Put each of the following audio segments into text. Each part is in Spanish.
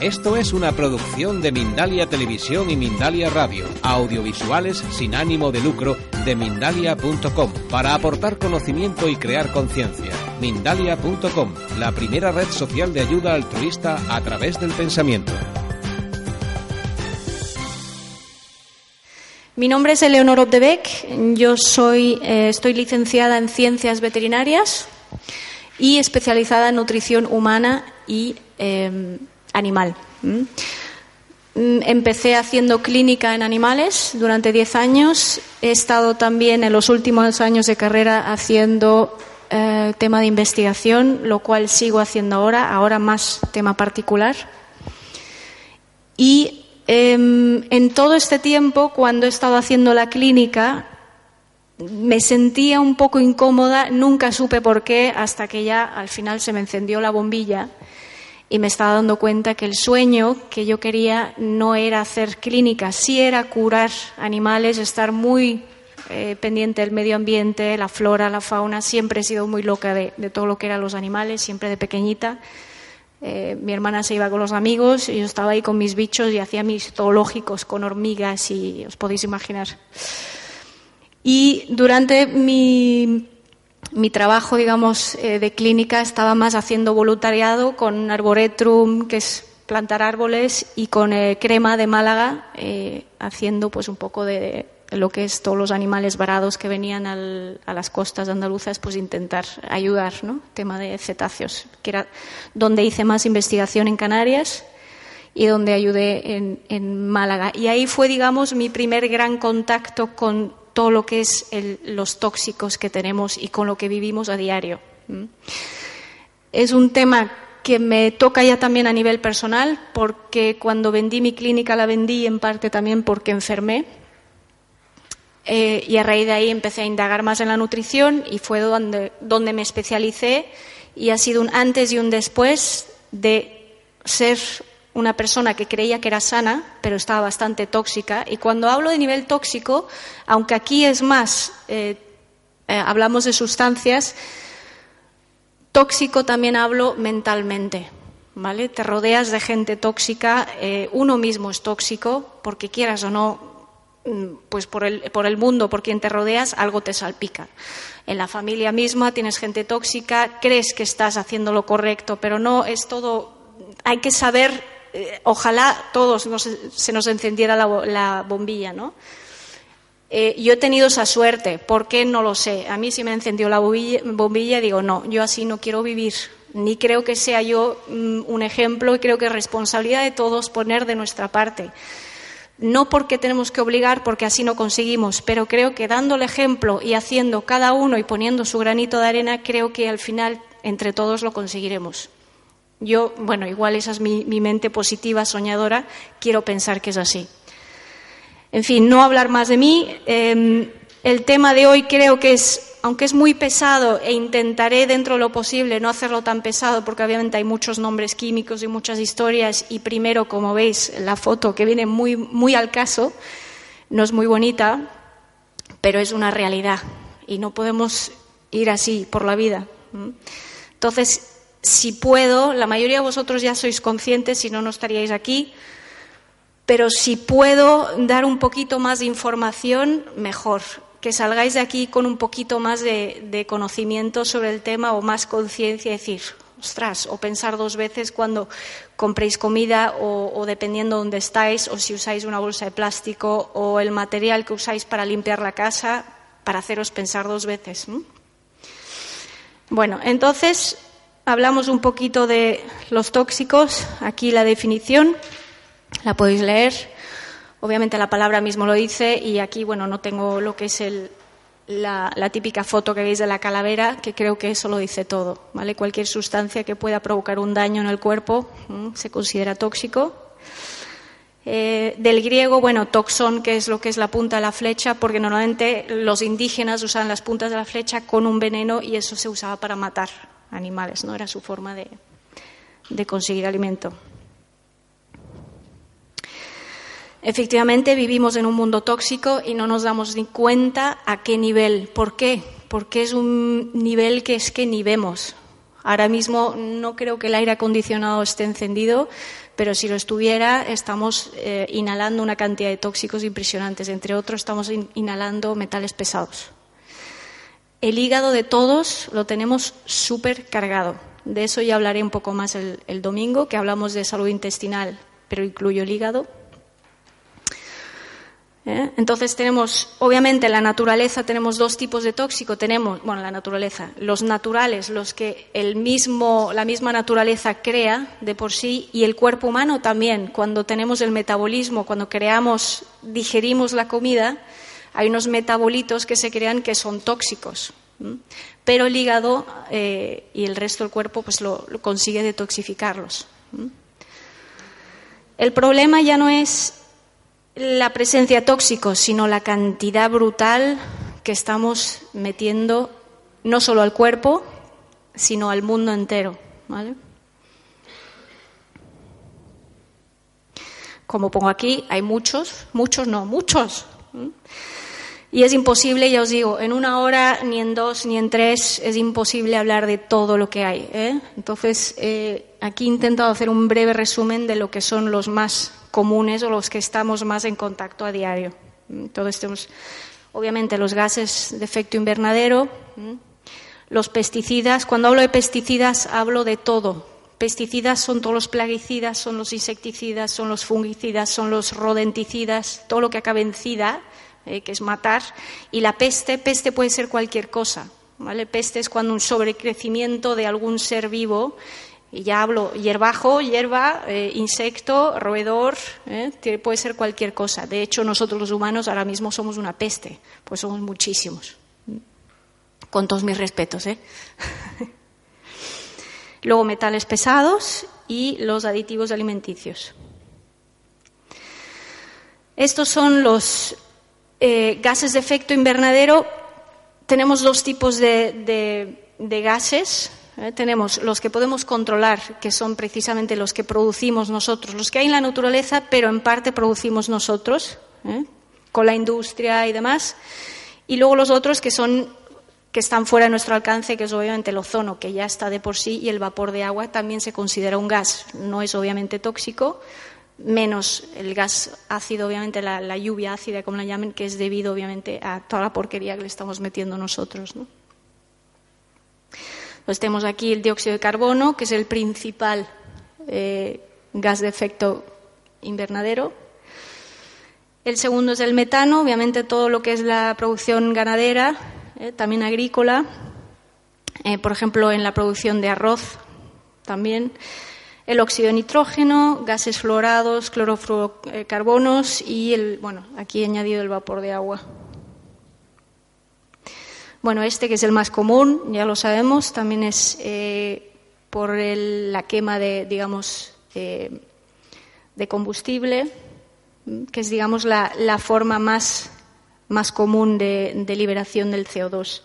Esto es una producción de Mindalia Televisión y Mindalia Radio, audiovisuales sin ánimo de lucro de mindalia.com, para aportar conocimiento y crear conciencia. Mindalia.com, la primera red social de ayuda altruista a través del pensamiento. Mi nombre es Eleonor Opdebeck, yo soy, eh, estoy licenciada en Ciencias Veterinarias y especializada en nutrición humana y eh, animal. ¿Mm? Empecé haciendo clínica en animales durante 10 años. He estado también en los últimos años de carrera haciendo eh, tema de investigación, lo cual sigo haciendo ahora, ahora más tema particular. Y eh, en todo este tiempo, cuando he estado haciendo la clínica, me sentía un poco incómoda, nunca supe por qué, hasta que ya al final se me encendió la bombilla y me estaba dando cuenta que el sueño que yo quería no era hacer clínica, sí era curar animales, estar muy eh, pendiente del medio ambiente, la flora, la fauna. Siempre he sido muy loca de, de todo lo que eran los animales, siempre de pequeñita. Eh, mi hermana se iba con los amigos y yo estaba ahí con mis bichos y hacía mis zoológicos con hormigas y os podéis imaginar. Y durante mi mi trabajo, digamos, eh, de clínica estaba más haciendo voluntariado con Arboretum, que es plantar árboles, y con eh, Crema de Málaga, eh, haciendo pues un poco de, lo que es todos los animales varados que venían al, a las costas andaluzas, pues intentar ayudar, ¿no? Tema de cetáceos, que era donde hice más investigación en Canarias y donde ayudé en, en Málaga. Y ahí fue, digamos, mi primer gran contacto con todo lo que es el, los tóxicos que tenemos y con lo que vivimos a diario. Es un tema que me toca ya también a nivel personal, porque cuando vendí mi clínica la vendí en parte también porque enfermé. Eh, y a raíz de ahí empecé a indagar más en la nutrición y fue donde, donde me especialicé y ha sido un antes y un después de ser una persona que creía que era sana, pero estaba bastante tóxica. Y cuando hablo de nivel tóxico, aunque aquí es más, eh, eh, hablamos de sustancias, tóxico también hablo mentalmente. ¿Vale? Te rodeas de gente tóxica, eh, uno mismo es tóxico, porque quieras o no, pues por el, por el mundo, por quien te rodeas, algo te salpica. En la familia misma tienes gente tóxica, crees que estás haciendo lo correcto, pero no, es todo, hay que saber eh, ojalá todos nos, se nos encendiera la, la bombilla, ¿no? Eh, yo he tenido esa suerte, ¿por qué? No lo sé. A mí si me encendió la bombilla, digo, no, yo así no quiero vivir. Ni creo que sea yo mm, un ejemplo y creo que es responsabilidad de todos poner de nuestra parte. No porque tenemos que obligar, porque así no conseguimos, pero creo que dando el ejemplo y haciendo cada uno y poniendo su granito de arena, creo que al final entre todos lo conseguiremos. Yo, bueno, igual esa es mi, mente positiva, soñadora, quiero pensar que es así. En fin, no hablar más de mí. Eh, el tema de hoy creo que es, aunque es muy pesado, e intentaré dentro de lo posible no hacerlo tan pesado, porque obviamente hay muchos nombres químicos y muchas historias, y primero, como veis, la foto que viene muy, muy al caso, no es muy bonita, pero es una realidad, y no podemos ir así por la vida. Entonces, si puedo, la mayoría de vosotros ya sois conscientes, si no, no estaríais aquí, pero si puedo dar un poquito más de información, mejor. Que salgáis de aquí con un poquito más de, conocimiento sobre el tema o más conciencia, decir, ostras, o pensar dos veces cuando compréis comida o, dependiendo de dónde estáis, o si usáis una bolsa de plástico o el material que usáis para limpiar la casa, para haceros pensar dos veces. ¿no? Bueno, entonces hablamos un poquito de los tóxicos. Aquí la definición, la podéis leer. Obviamente la palabra mismo lo dice y aquí, bueno, no tengo lo que es el, la, típica foto que veis de la calavera, que creo que eso lo dice todo. ¿vale? Cualquier sustancia que pueda provocar un daño en el cuerpo ¿m? se considera tóxico. Eh, del griego, bueno, toxón, que es lo que es la punta de la flecha, porque normalmente los indígenas usaban las puntas de la flecha con un veneno y eso se usaba para matar animales, ¿no? Era su forma de, de conseguir alimento. Efectivamente, vivimos en un mundo tóxico y no nos damos ni cuenta a qué nivel. ¿Por qué? Porque es un nivel que es que ni vemos. Ahora mismo no creo que el aire acondicionado esté encendido, pero si lo estuviera, estamos eh, inhalando una cantidad de tóxicos impresionantes. Entre otros, estamos inhalando metales pesados. El hígado de todos lo tenemos súper cargado. De eso ya hablaré un poco más el, domingo, que hablamos de salud intestinal, pero incluyo el hígado. ¿eh? Entonces tenemos, obviamente, en la naturaleza tenemos dos tipos de tóxico. Tenemos, bueno, la naturaleza, los naturales, los que el mismo, la misma naturaleza crea de por sí, y el cuerpo humano también. Cuando tenemos el metabolismo, cuando creamos, digerimos la comida, hay unos metabolitos que se crean que son tóxicos. Pero el hígado eh, y el resto del cuerpo pues lo, consigue detoxificarlos. El problema ya no es la presencia tóxico, sino la cantidad brutal que estamos metiendo no solo al cuerpo, sino al mundo entero. Como pongo aquí, hay muchos, muchos no, muchos. Y es imposible, ya os digo, en una hora, ni en dos, ni en tres, es imposible hablar de todo lo que hay. ¿eh? Entonces, eh, aquí he intentado hacer un breve resumen de lo que son los más comunes o los que estamos más en contacto a diario. Entonces, obviamente, los gases de efecto invernadero, los pesticidas. Cuando hablo de pesticidas, hablo de todo. Pesticidas son todos los plaguicidas, son los insecticidas, son los fungicidas, son los rodenticidas, todo lo que acabe en cida eh, que es matar, y la peste, peste puede ser cualquier cosa. ¿vale? Peste es cuando un sobrecrecimiento de algún ser vivo, y ya hablo hierbajo, hierba, eh, insecto, roedor, eh, puede ser cualquier cosa. De hecho, nosotros los humanos ahora mismo somos una peste, pues somos muchísimos. Con todos mis respetos. ¿eh? Luego metales pesados y los aditivos alimenticios. Estos son los eh, gases de efecto invernadero, tenemos dos tipos de, gases. ¿eh? tenemos los que podemos controlar, que son precisamente los que producimos nosotros, los que hay en la naturaleza, pero en parte producimos nosotros, ¿eh? con la industria y demás. Y luego los otros que son que están fuera de nuestro alcance, que es obviamente el ozono, que ya está de por sí, y el vapor de agua también se considera un gas. No es obviamente tóxico, menos el gas ácido, obviamente la, lluvia ácida, como la llamen, que es debido obviamente a toda la porquería que le estamos metiendo nosotros. ¿no? Pues tenemos aquí el dióxido de carbono, que es el principal eh, gas de efecto invernadero. El segundo es el metano, obviamente todo lo que es la producción ganadera, eh, también agrícola, eh, por ejemplo en la producción de arroz también el óxido de nitrógeno, gases fluorados, clorofluorocarbonos y el, bueno, aquí he añadido el vapor de agua. Bueno, este que es el más común, ya lo sabemos, también es eh, por la quema de, digamos, eh, de combustible, que es, digamos, la, forma más, más común de liberación del CO2.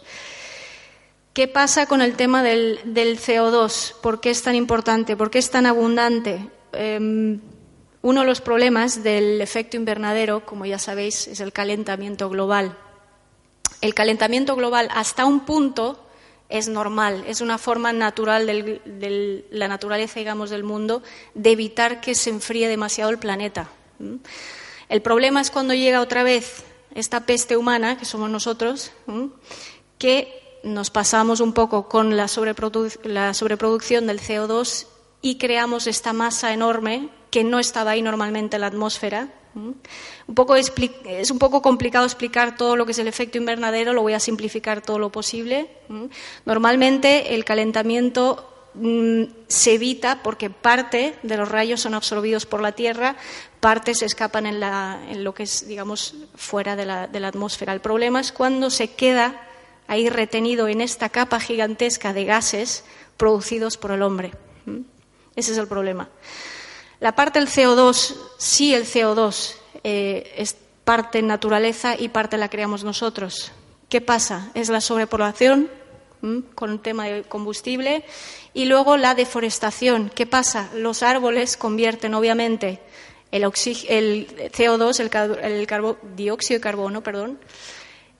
¿Qué pasa con el tema del, CO2? ¿Por qué es tan importante? ¿Por qué es tan abundante? Em, uno de los problemas del efecto invernadero, como ya sabéis, es el calentamiento global. El calentamiento global hasta un punto es normal, es una forma natural de la naturaleza, digamos, del mundo de evitar que se enfríe demasiado el planeta. El problema es cuando llega otra vez esta peste humana, que somos nosotros, que nos pasamos un poco con la, sobreproducción del CO2 y creamos esta masa enorme que no estaba ahí normalmente en la atmósfera. Es un poco complicado explicar todo lo que es el efecto invernadero, lo voy a simplificar todo lo posible. Normalmente el calentamiento mm, se evita porque parte de los rayos son absorbidos por la Tierra, parte se escapan en, lo que es, digamos, fuera de la, de la atmósfera. El problema es cuando se queda ahí retenido en esta capa gigantesca de gases producidos por el hombre. ¿Mm? Ese es el problema. La parte del CO2, sí el CO2 eh, es parte naturaleza y parte la creamos nosotros. ¿Qué pasa? Es la sobrepoblación ¿Mm? con el tema de combustible y luego la deforestación. ¿Qué pasa? Los árboles convierten obviamente el, el CO2, el, el dióxido de carbono, perdón,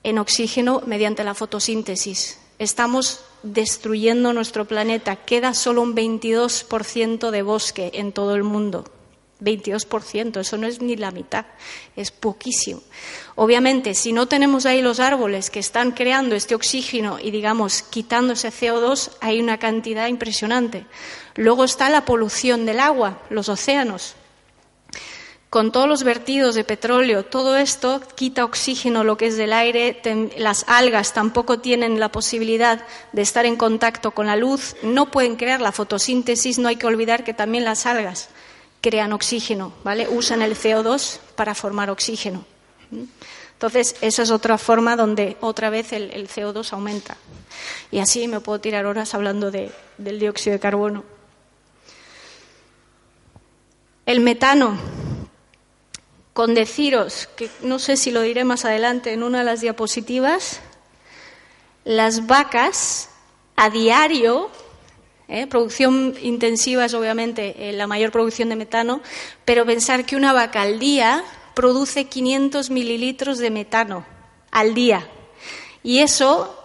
en oxígeno mediante la fotosíntesis. Estamos destruyendo nuestro planeta. Queda solo un 22% de bosque en todo el mundo. 22%, eso no es ni la mitad, es poquísimo. Obviamente, si no tenemos ahí los árboles que están creando este oxígeno y, digamos, quitando ese CO2, hay una cantidad impresionante. Luego está la polución del agua, los océanos. Con todos los vertidos de petróleo, todo esto quita oxígeno, lo que es del aire. Las algas tampoco tienen la posibilidad de estar en contacto con la luz, no pueden crear la fotosíntesis. No hay que olvidar que también las algas crean oxígeno, ¿vale? Usan el CO2 para formar oxígeno. Entonces, esa es otra forma donde otra vez el, CO2 aumenta. Y así me puedo tirar horas hablando del dióxido de carbono. El metano, con deciros, que no sé si lo diré más adelante en una de las diapositivas, las vacas a diario ¿eh? Producción intensiva es obviamente eh, la mayor producción de metano, pero pensar que una vaca al día produce 500 mililitros de metano al día. Y eso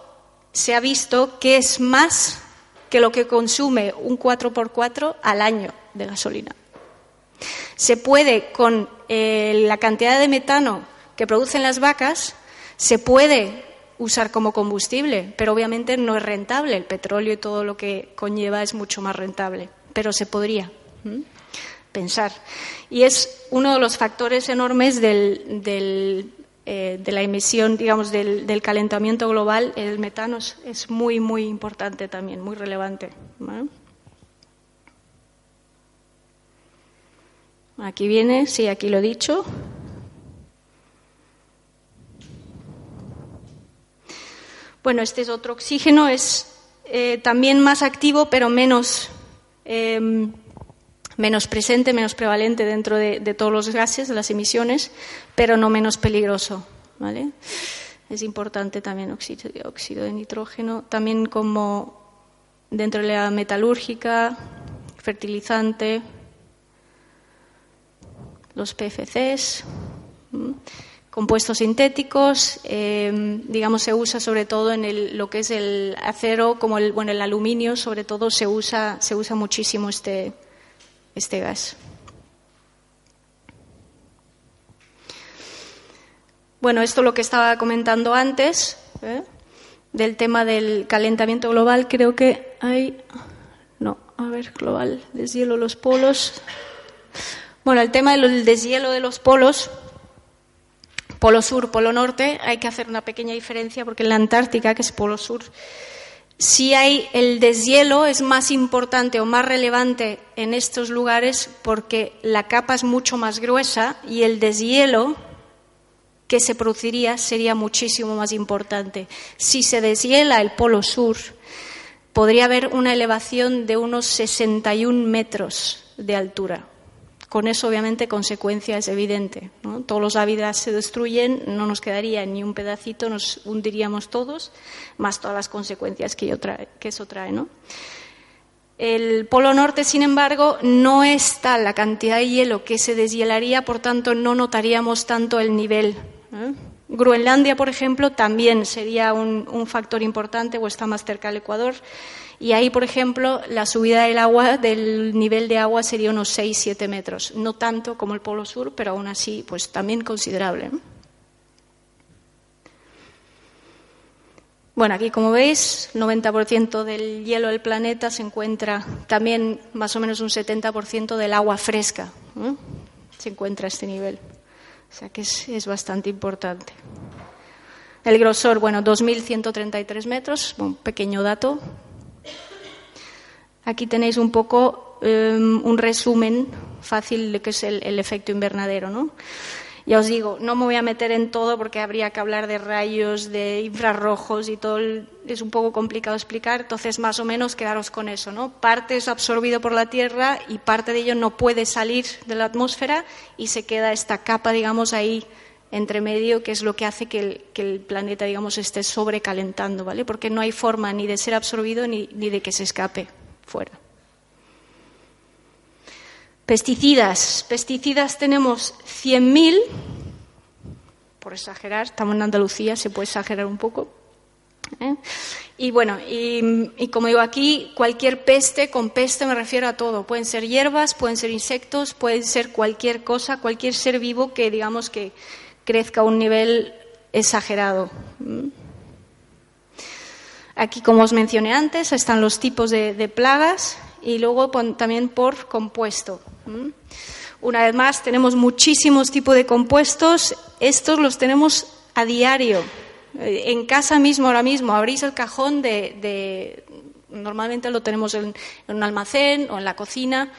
se ha visto que es más que lo que consume un 4x4 al año de gasolina. Se puede, con eh, la cantidad de metano que producen las vacas, se puede usar como combustible, pero obviamente no es rentable. El petróleo y todo lo que conlleva es mucho más rentable, pero se podría pensar. Y es uno de los factores enormes eh, de la emisión, digamos, del, calentamiento global. El metano es, muy, muy importante también, muy relevante. Aquí viene, sí, aquí lo he dicho. Bueno, este es otro oxígeno, es eh, también más activo, pero menos, em, menos presente, menos prevalente dentro de, todos los gases, de las emisiones, pero no menos peligroso. ¿vale? Es importante también óxido, óxido de nitrógeno, también como dentro de la metalúrgica, fertilizante, los PFCs compuestos sintéticos, em, digamos, se usa sobre todo en lo que es el acero, como el, bueno, el aluminio, sobre todo se usa, se usa muchísimo este, este gas. Bueno, esto lo que estaba comentando antes, ¿eh? del tema del calentamiento global, creo que hay. No, a ver, global, deshielo los polos. Bueno, el tema del deshielo de los polos Polo sur, polo norte, hay que hacer una pequeña diferencia porque en la Antártica, que es polo sur, si hay el deshielo es más importante o más relevante en estos lugares porque la capa es mucho más gruesa y el deshielo que se produciría sería muchísimo más importante. Si se deshiela el polo sur, podría haber una elevación de unos 61 metros de altura. Con eso, obviamente, consecuencia es evidente. Todos los hábitats se destruyen, no nos quedaría ni un pedacito, nos hundiríamos todos, más todas las consecuencias que, eso trae. El Polo Norte, sin embargo, no es tal la cantidad de hielo que se deshielaría, por tanto, no notaríamos tanto el nivel. Groenlandia, por ejemplo, también sería un, un factor importante o está más cerca del Ecuador. Y ahí, por ejemplo, la subida del agua, del nivel de agua sería unos 6-7 metros. No tanto como el Polo Sur, pero aún así, pues también considerable. Bueno, aquí como veis, 90% del hielo del planeta se encuentra, también más o menos un 70% del agua fresca se encuentra a este nivel. O sea que es, es bastante importante. El grosor, bueno, 2.133 metros, un pequeño dato, Aquí tenéis un poco em, un resumen fácil de qué es el, efecto invernadero, ¿no? Ya os digo, no me voy a meter en todo porque habría que hablar de rayos, de infrarrojos y todo. es un poco complicado explicar, entonces más o menos quedaros con eso, ¿no? Parte es absorbido por la Tierra y parte de ello no puede salir de la atmósfera y se queda esta capa, digamos, ahí entre medio, que es lo que hace que el, que el planeta, digamos, esté sobrecalentando, ¿vale? Porque no hay forma ni de ser absorbido ni, ni de que se escape fuera. Pesticidas. Pesticidas tenemos 100.000, por exagerar, estamos en Andalucía, se puede exagerar un poco. ¿eh? Y bueno, y, y, como digo aquí, cualquier peste, con peste me refiero a todo. Pueden ser hierbas, pueden ser insectos, pueden ser cualquier cosa, cualquier ser vivo que digamos que crezca a un nivel exagerado. Aquí, como os mencioné antes, están los tipos de, plagas y luego también por compuesto. Una vez más, tenemos muchísimos tipos de compuestos. Estos los tenemos a diario. Eh, en casa mismo, ahora mismo, abrís el cajón de. normalmente lo tenemos en, un almacén o en la cocina.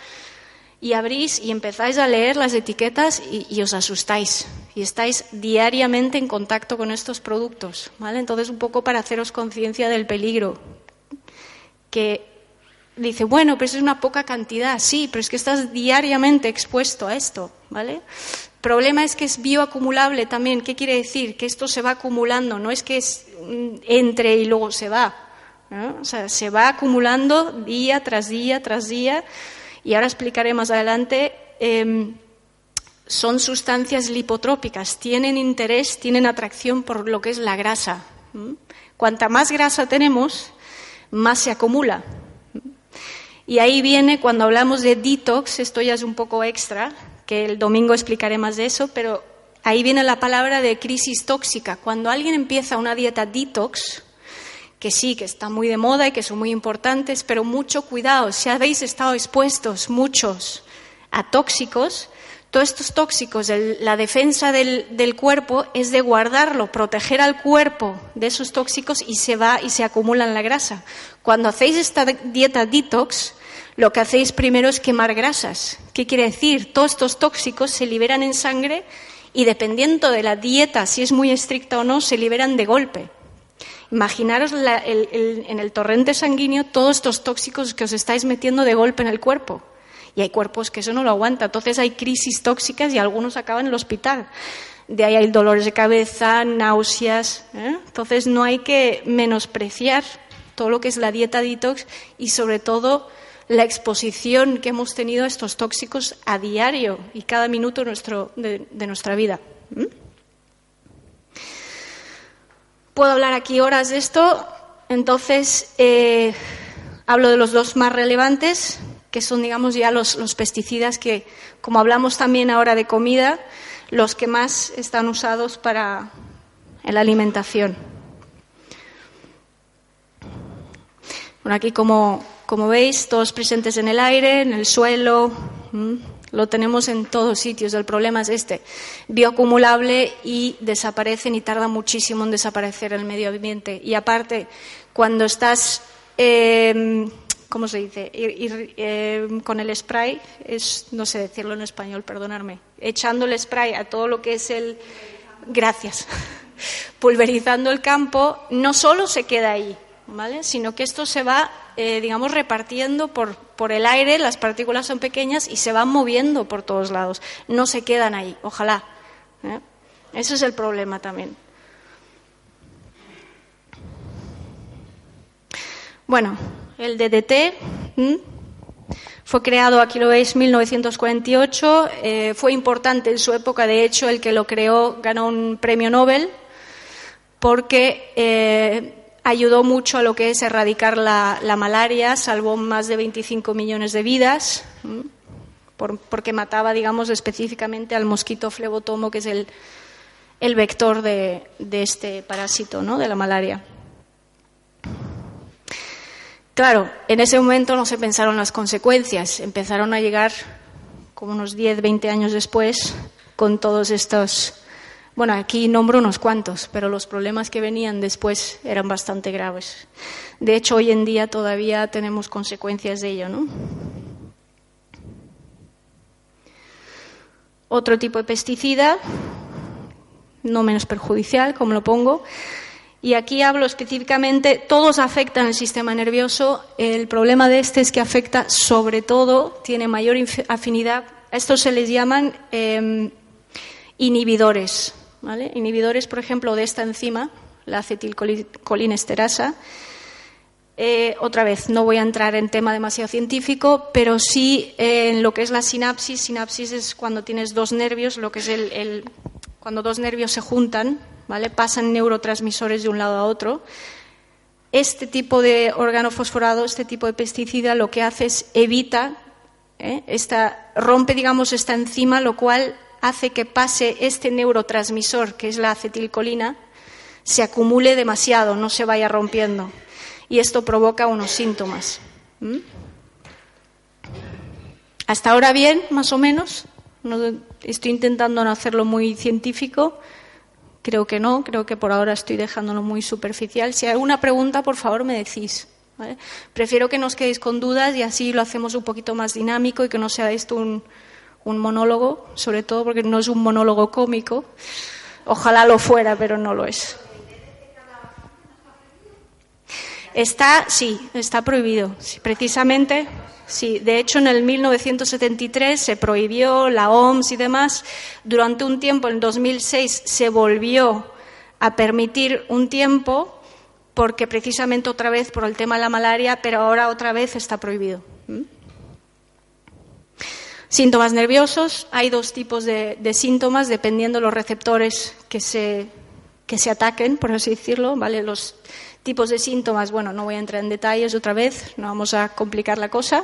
Y abrís y empezáis a leer las etiquetas y os asustáis. Y estáis diariamente en contacto con estos productos. ¿vale? Entonces, un poco para haceros conciencia del peligro. Que dice, bueno, pero eso es una poca cantidad. Sí, pero es que estás diariamente expuesto a esto. ¿vale? Problema es que es bioacumulable también. ¿Qué quiere decir? Que esto se va acumulando, no es que es, entre y luego se va. ¿no? O sea, se va acumulando día tras día tras día. Y ahora explicaré más adelante. Eh, son sustancias lipotrópicas, tienen interés, tienen atracción por lo que es la grasa. Cuanta más grasa tenemos, más se acumula. Y ahí viene, cuando hablamos de detox, esto ya es un poco extra, que el domingo explicaré más de eso, pero ahí viene la palabra de crisis tóxica. Cuando alguien empieza una dieta detox, que sí, que está muy de moda y que son muy importantes, pero mucho cuidado, si habéis estado expuestos muchos a tóxicos, todos estos tóxicos, la defensa del, cuerpo es de guardarlo, proteger al cuerpo de esos tóxicos y se va y se acumula en la grasa. Cuando hacéis esta dieta detox, lo que hacéis primero es quemar grasas. ¿Qué quiere decir? Todos estos tóxicos se liberan en sangre y dependiendo de la dieta, si es muy estricta o no, se liberan de golpe. Imaginaros la, el, en el torrente sanguíneo todos estos tóxicos que os estáis metiendo de golpe en el cuerpo. Y hay cuerpos que eso no lo aguanta. Entonces hay crisis tóxicas y algunos acaban en el hospital. De ahí hay dolores de cabeza, náuseas. ¿eh? Entonces no hay que menospreciar todo lo que es la dieta detox y sobre todo la exposición que hemos tenido a estos tóxicos a diario y cada minuto de, nuestra vida. Puedo hablar aquí horas de esto, entonces eh, hablo de los dos más relevantes, que son, digamos, ya los, los, pesticidas que, como hablamos también ahora de comida, los que más están usados para la alimentación. Bueno, aquí, como, como veis, todos presentes en el aire, en el suelo, lo tenemos en todos sitios. El problema es este, bioacumulable y desaparecen y tarda muchísimo en desaparecer el medio ambiente. Y aparte, cuando estás eh, ¿cómo se dice? Ir, eh, con el spray, es, no sé decirlo en español, perdonarme, echando el spray a todo lo que es el. Gracias. Pulverizando el campo, no solo se queda ahí, ¿vale? Sino que esto se va, eh, digamos, repartiendo por, por el aire, las partículas son pequeñas y se van moviendo por todos lados. No se quedan ahí, ojalá. ¿eh? Ese es el problema también. Bueno, el DDT fue creado, aquí lo veis, en 1948. Eh, fue importante en su época, de hecho, el que lo creó ganó un premio Nobel porque eh, ayudó mucho a lo que es erradicar la, la, malaria, salvó más de 25 millones de vidas, por, porque mataba, digamos, específicamente al mosquito flebotomo, que es el, el vector de, de este parásito, ¿no? de la malaria. Claro, en ese momento no se pensaron las consecuencias, empezaron a llegar como unos 10, 20 años después con todos estos, bueno, aquí nombro unos cuantos, pero los problemas que venían después eran bastante graves. De hecho, hoy en día todavía tenemos consecuencias de ello, ¿no? Otro tipo de pesticida, no menos perjudicial, como lo pongo, y aquí hablo específicamente, todos afectan el sistema nervioso. El problema de este es que afecta sobre todo, tiene mayor afinidad. A estos se les llaman eh, inhibidores. ¿vale? Inhibidores, por ejemplo, de esta enzima, la acetilcolinesterasa. eh, otra vez, no voy a entrar en tema demasiado científico, pero sí eh, en lo que es la sinapsis. Sinapsis es cuando tienes dos nervios, lo que es el- cuando dos nervios se juntan, Pasan neurotransmisores de un lado a otro. Este tipo de órgano fosforado, este tipo de pesticida, lo que hace es evita, ¿eh? esta, rompe, digamos, esta enzima, lo cual hace que pase este neurotransmisor, que es la acetilcolina, se acumule demasiado, no se vaya rompiendo. Y esto provoca unos síntomas. ¿Mm? Hasta ahora bien, más o menos. No- estoy intentando no hacerlo muy científico. Creo que no, creo que por ahora estoy dejándolo muy superficial. Si hay alguna pregunta, por favor, me decís. Prefiero que no os quedéis con dudas y así lo hacemos un poquito más dinámico y que no sea esto un, un monólogo, sobre todo porque no es un monólogo cómico. Ojalá lo fuera, pero no lo es. Está, sí, está prohibido. Precisamente, sí. De hecho, en el 1973 se prohibió la OMS y demás. Durante un tiempo, en 2006, se volvió a permitir un tiempo porque precisamente otra vez por el tema de la malaria, pero ahora otra vez está prohibido. ¿Mm? Síntomas nerviosos. Hay dos tipos de, de síntomas dependiendo de los receptores que se, que se ataquen, por así decirlo. ¿vale? Los tipos de síntomas, bueno, no voy a entrar en detalles otra vez, no vamos a complicar la cosa.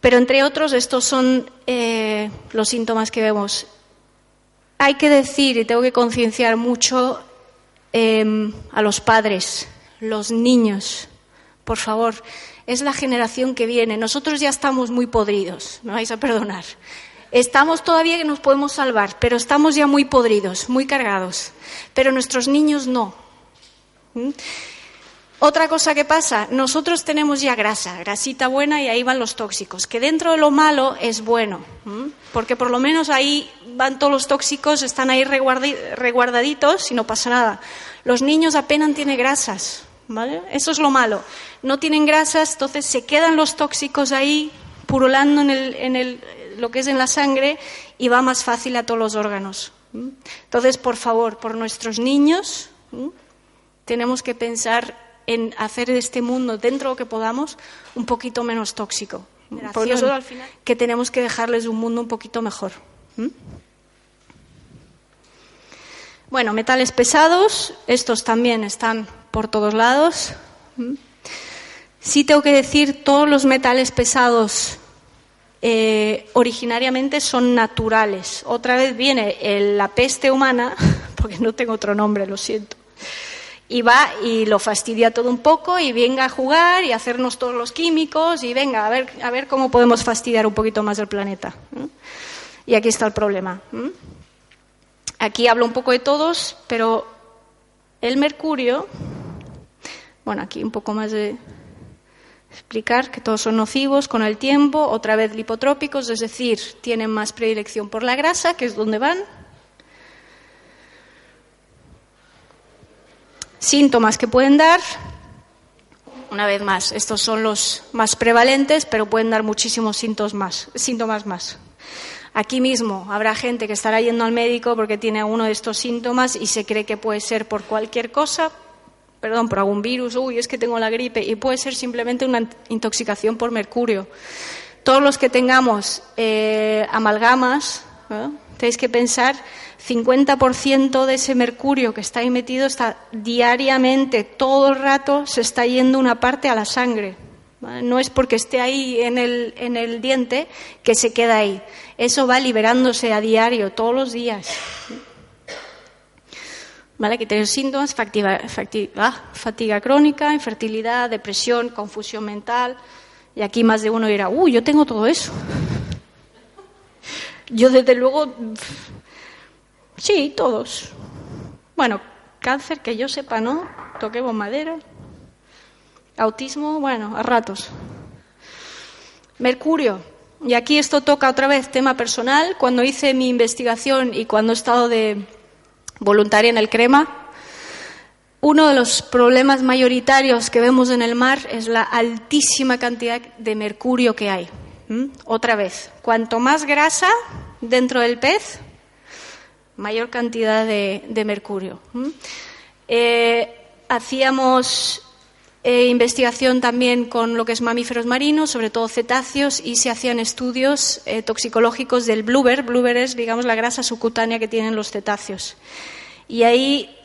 Pero entre otros, estos son eh, los síntomas que vemos. Hay que decir y tengo que concienciar mucho eh, a los padres, los niños, por favor, es la generación que viene. Nosotros ya estamos muy podridos, me vais a perdonar. Estamos todavía que nos podemos salvar, pero estamos ya muy podridos, muy cargados. Pero nuestros niños no. ¿Mm? Otra cosa que pasa, nosotros tenemos ya grasa, grasita buena y ahí van los tóxicos, que dentro de lo malo es bueno, ¿m? porque por lo menos ahí van todos los tóxicos, están ahí reguardaditos y no pasa nada. Los niños apenas tienen grasas, ¿vale? Eso es lo malo. No tienen grasas, entonces se quedan los tóxicos ahí purulando en el, lo que es en la sangre y va más fácil a todos los órganos. Entonces, por favor, por nuestros niños, tenemos que pensar en hacer de este mundo, dentro de lo que podamos, un poquito menos tóxico. Porque nosotros al final que tenemos que dejarles un mundo un poquito mejor. Bueno, metales pesados, estos también están por todos lados. Sí tengo que decir, todos los metales pesados eh, originariamente son naturales. Otra vez viene la peste humana, porque no tengo otro nombre, lo siento y va y lo fastidia todo un poco y venga a jugar y hacernos todos los químicos y venga a ver, a ver cómo podemos fastidiar un poquito más el planeta. Y aquí está el problema. Aquí hablo un poco de todos, pero el mercurio, bueno, aquí un poco más de explicar que todos son nocivos con el tiempo, otra vez lipotrópicos, es decir, tienen más predilección por la grasa, que es donde van, Síntomas que pueden dar, una vez más, estos son los más prevalentes, pero pueden dar muchísimos síntomas más. Síntomas más. Aquí mismo habrá gente que estará yendo al médico porque tiene uno de estos síntomas y se cree que puede ser por cualquier cosa, perdón, por algún virus, uy, es que tengo la gripe, y puede ser simplemente una intoxicación por mercurio. Todos los que tengamos eh, amalgamas, tenéis que pensar 50% de ese mercurio que está ahí metido está diariamente, todo el rato, se está yendo una parte a la sangre. No es porque esté ahí en el, en el diente que se queda ahí. Eso va liberándose a diario, todos los días. ¿Vale? Que tener síntomas, ah, fatiga crónica, infertilidad, depresión, confusión mental. Y aquí más de uno dirá, uy, yo tengo todo eso. Yo desde luego Sí, todos. Bueno, cáncer, que yo sepa, ¿no? Toquemos madera. Autismo, bueno, a ratos. Mercurio. Y aquí esto toca otra vez tema personal. Cuando hice mi investigación y cuando he estado de voluntaria en el CREMA, uno de los problemas mayoritarios que vemos en el mar es la altísima cantidad de mercurio que hay. ¿Mm? Otra vez, cuanto más grasa dentro del pez, mayor cantidad de, mercurio. ¿Mm? Eh, hacíamos eh, investigación también con lo que es mamíferos marinos, sobre todo cetáceos, y se hacían estudios eh, toxicológicos del blubber. Blubber es, digamos, la grasa subcutánea que tienen los cetáceos. Y ahí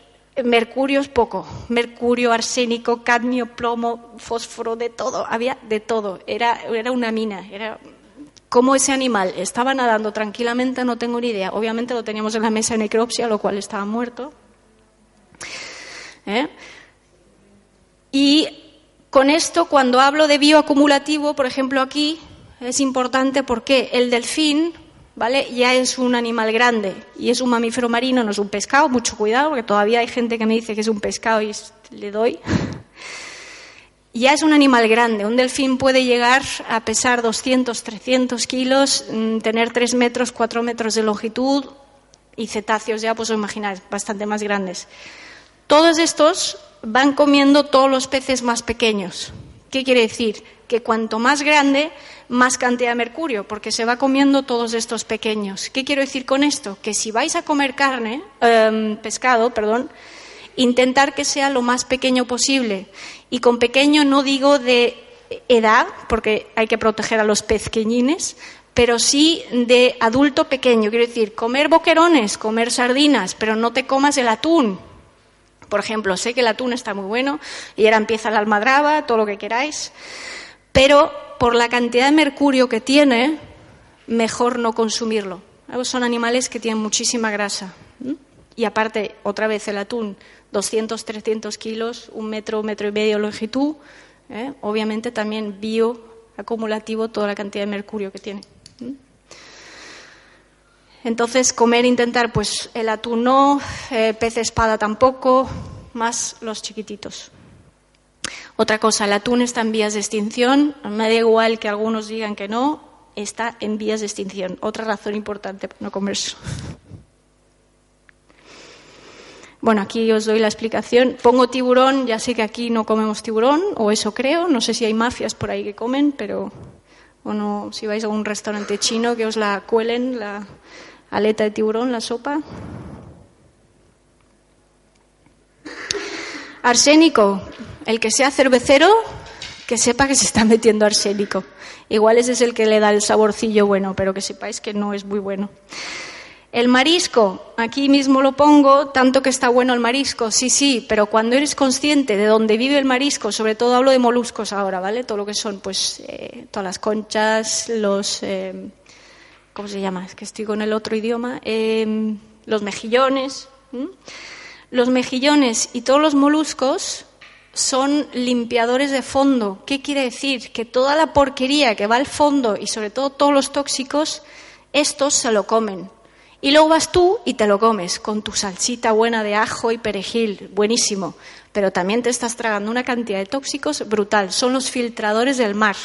mercurio es poco. Mercurio, arsénico, cadmio, plomo, fósforo, de todo. Había de todo. Era, era una mina. Era cómo ese animal estaba nadando tranquilamente, no tengo ni idea. Obviamente lo teníamos en la mesa de necropsia, lo cual estaba muerto. ¿Eh? Y con esto, cuando hablo de bioacumulativo, por ejemplo, aquí es importante porque el delfín, ¿vale? Ya es un animal grande y es un mamífero marino, no es un pescado, mucho cuidado, porque todavía hay gente que me dice que es un pescado y le doy. Ya es un animal grande. Un delfín puede llegar a pesar 200, 300 kilos, mm, tener 3 metros, 4 metros de longitud y cetáceos ya, pues os imagináis, bastante más grandes. Todos estos van comiendo todos los peces más pequeños. ¿Qué quiere decir? Que cuanto más grande, más cantidad de mercurio, porque se va comiendo todos estos pequeños. ¿Qué quiero decir con esto? Que si vais a comer carne, em, pescado, perdón, intentar que sea lo más pequeño posible. Y con pequeño no digo de edad, porque hay que proteger a los pezqueñines, pero sí de adulto pequeño. Quiero decir, comer boquerones, comer sardinas, pero no te comas el atún, por ejemplo, sé que el atún está muy bueno y ahora empieza la almadraba, todo lo que queráis, pero por la cantidad de mercurio que tiene, mejor no consumirlo. Son animales que tienen muchísima grasa. Y aparte, otra vez el atún, 200, 300 kilos, un metro, un metro y medio de longitud, ¿eh? obviamente también bioacumulativo toda la cantidad de mercurio que tiene. Entonces, comer, intentar, pues el atún no, eh, pez espada tampoco, más los chiquititos. Otra cosa, el atún está en vías de extinción. Me da igual que algunos digan que no, está en vías de extinción. Otra razón importante para no comerse. Bueno, aquí os doy la explicación. Pongo tiburón, ya sé que aquí no comemos tiburón, o eso creo. No sé si hay mafias por ahí que comen, pero o no, si vais a un restaurante chino que os la cuelen, la, aleta de tiburón, la sopa. Arsénico, el que sea cervecero, que sepa que se está metiendo arsénico. Igual ese es el que le da el saborcillo bueno, pero que sepáis que no es muy bueno. El marisco, aquí mismo lo pongo, tanto que está bueno el marisco, sí, sí, pero cuando eres consciente de dónde vive el marisco, sobre todo hablo de moluscos ahora, ¿vale? Todo lo que son, pues, eh, todas las conchas, los, eh, ¿cómo se llama? Es que estoy con el otro idioma. Em, los mejillones. Los mejillones y todos los moluscos son limpiadores de fondo. ¿Qué quiere decir? Que toda la porquería que va al fondo y sobre todo todos los tóxicos, estos se lo comen. Y luego vas tú y te lo comes con tu salsita buena de ajo y perejil, buenísimo. Pero también te estás tragando una cantidad de tóxicos brutal. Son los filtradores del mar.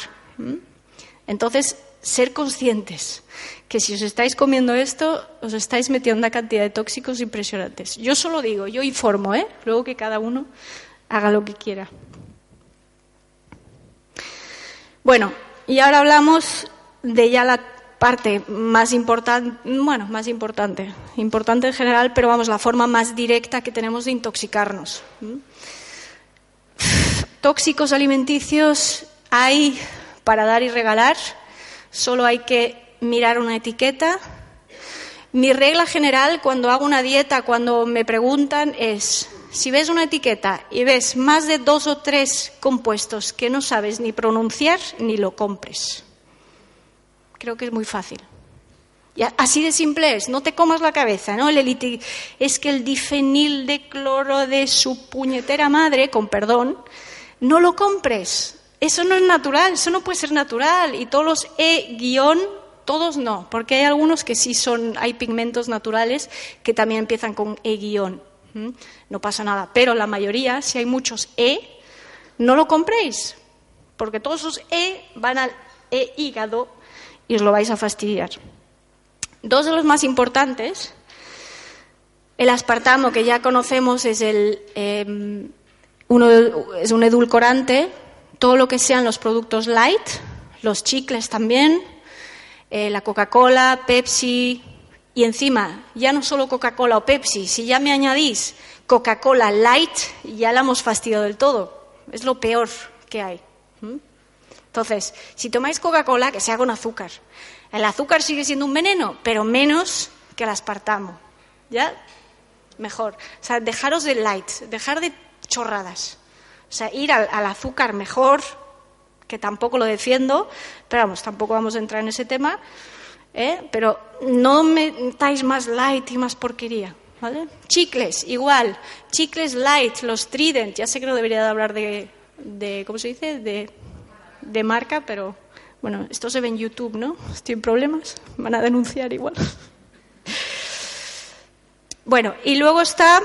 Entonces, ser conscientes que si os estáis comiendo esto, os estáis metiendo una cantidad de tóxicos impresionantes. Yo solo digo, yo informo, ¿eh? Luego que cada uno haga lo que quiera. Bueno, y ahora hablamos de ya la parte más importante, bueno, más importante, importante en general, pero vamos, la forma más directa que tenemos de intoxicarnos. Tóxicos alimenticios hay para dar y regalar solo hay que mirar una etiqueta. Mi regla general cuando hago una dieta, cuando me preguntan, es, si ves una etiqueta y ves más de dos o tres compuestos que no sabes ni pronunciar, ni lo compres. Creo que es muy fácil. Y así de simple es, no te comas la cabeza, ¿no? El es que el difenil de cloro de su puñetera madre, con perdón, no lo compres. Eso no es natural, eso no puede ser natural. Y todos los E todos no, porque hay algunos que sí son, hay pigmentos naturales que también empiezan con E guion. No pasa nada. Pero la mayoría, si hay muchos E, no lo compréis, porque todos esos E van al E hígado y os lo vais a fastidiar. Dos de los más importantes, el aspartamo, que ya conocemos, es, el, em, uno, es un edulcorante todo lo que sean los productos light, los chicles también, eh, la Coca-Cola, Pepsi, y encima, ya no solo Coca-Cola o Pepsi, si ya me añadís Coca-Cola light, ya la hemos fastidiado del todo. es lo peor que hay. Entonces, si tomáis Coca-Cola, que sea con azúcar. El azúcar sigue siendo un veneno, pero menos que el aspartamo. ¿Ya? Mejor. O sea, dejaros de light, dejar de chorradas. O sea, ir al azúcar mejor, que tampoco lo defiendo, pero vamos, tampoco vamos a entrar en ese tema. ¿eh? Pero no metáis más light y más porquería. ¿vale? Chicles, igual. Chicles light, los Trident. Ya sé que no debería de hablar de, de ¿cómo se dice? De, de marca, pero bueno, esto se ve en YouTube, ¿no? Estoy en problemas. Van a denunciar igual. Bueno, y luego está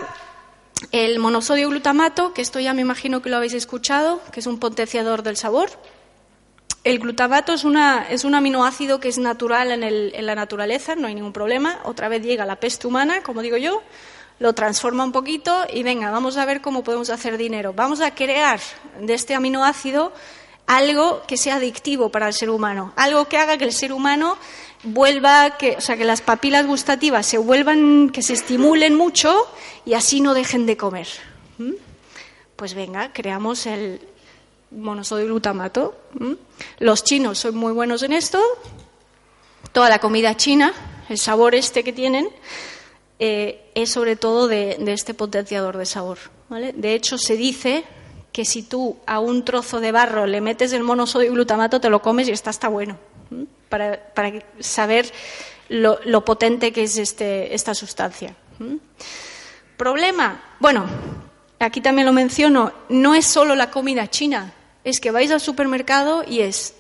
el monosodio glutamato, que esto ya me imagino que lo habéis escuchado, que es un potenciador del sabor. El glutamato es, un aminoácido que es natural en la naturaleza, no hay ningún problema. Otra vez llega la peste humana, como digo yo, lo transforma un poquito y venga, vamos a ver cómo podemos hacer dinero. Vamos a crear de este aminoácido algo que sea adictivo para el ser humano, algo que haga que el ser humano vuelva, que, o sea, que las papilas gustativas se vuelvan, que se estimulen mucho y así no dejen de comer. ¿Mm? Pues venga, creamos el monosodio glutamato. Los chinos son muy buenos en esto. Toda la comida china, el sabor este que tienen, eh, es sobre todo de, este potenciador de sabor. ¿vale? De hecho, se dice que si tú a un trozo de barro le metes el monosodio glutamato, te lo comes y está hasta bueno. Para, para saber lo, lo potente que es este, esta sustancia. Problema. Bueno, aquí también lo menciono, no es solo la comida china, es que vais al supermercado y es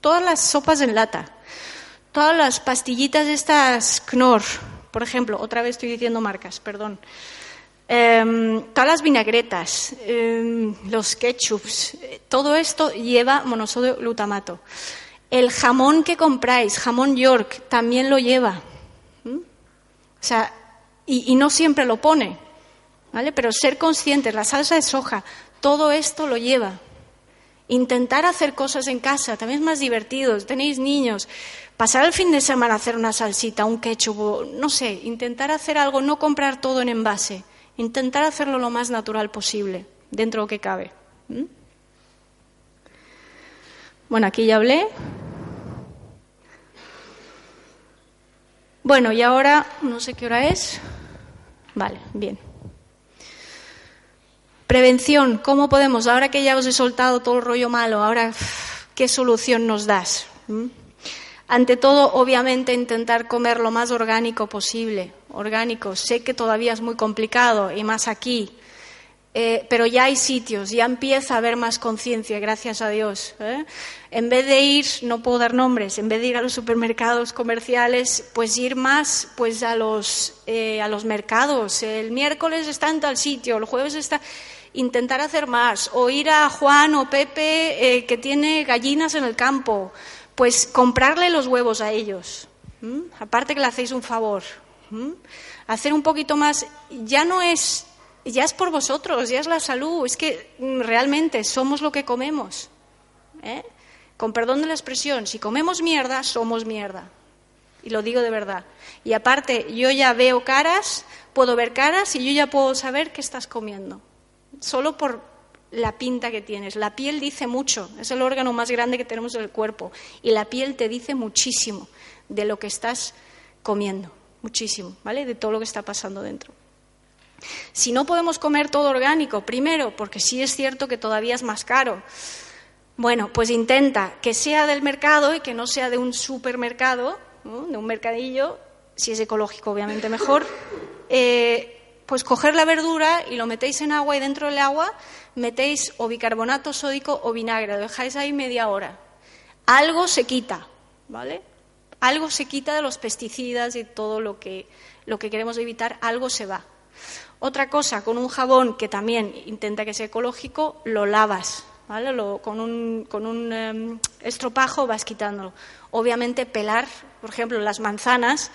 todas las sopas en lata, todas las pastillitas estas Knorr, por ejemplo, otra vez estoy diciendo marcas, perdón. Em, todas las vinagretas, em, los ketchups, todo esto lleva monosodio glutamato. El jamón que compráis, jamón York, también lo lleva. O sea, y, y no siempre lo pone, ¿vale? Pero ser conscientes, la salsa de soja, todo esto lo lleva. Intentar hacer cosas en casa, también es más divertido. Tenéis niños, pasar el fin de semana a hacer una salsita, un ketchup, no sé, intentar hacer algo, no comprar todo en envase, intentar hacerlo lo más natural posible, dentro de lo que cabe. ¿Mm? Bueno, aquí ya hablé. Bueno, y ahora no sé qué hora es. Vale, bien. Prevención, ¿cómo podemos? Ahora que ya os he soltado todo el rollo malo, ahora ¿qué solución nos das? ¿Mm? Ante todo, obviamente, intentar comer lo más orgánico posible. Orgánico, sé que todavía es muy complicado y más aquí, eh, pero ya hay sitios, ya empieza a haber más conciencia, gracias a Dios. ¿eh? En vez de ir, no puedo dar nombres, en vez de ir a los supermercados comerciales, pues ir más pues a los, eh, a los mercados. El miércoles está en tal sitio, el jueves está. Intentar hacer más, o ir a Juan o Pepe eh, que tiene gallinas en el campo, pues comprarle los huevos a ellos. Aparte que le hacéis un favor. Hacer un poquito más, ya no es ya es por vosotros, ya es la salud, es que mm, realmente somos lo que comemos. ¿eh? Con perdón de la expresión, si comemos mierda, somos mierda. Y lo digo de verdad. Y aparte, yo ya veo caras, puedo ver caras y yo ya puedo saber qué estás comiendo. Solo por la pinta que tienes. La piel dice mucho, es el órgano más grande que tenemos en el cuerpo. Y la piel te dice muchísimo de lo que estás comiendo, muchísimo, ¿vale? De todo lo que está pasando dentro. Si no podemos comer todo orgánico, primero, porque sí es cierto que todavía es más caro, bueno, pues intenta que sea del mercado y que no sea de un supermercado, de un mercadillo, si es ecológico, obviamente mejor. Eh, pues coger la verdura y lo metéis en agua y dentro del agua metéis o bicarbonato sódico o vinagre, lo dejáis ahí media hora. Algo se quita, ¿vale? Algo se quita de los pesticidas y todo lo que, lo que queremos evitar, algo se va. Otra cosa, con un jabón que también intenta que sea ecológico, lo lavas, ¿vale? Con un, con un em, estropajo vas quitándolo. Obviamente pelar, por ejemplo, las manzanas,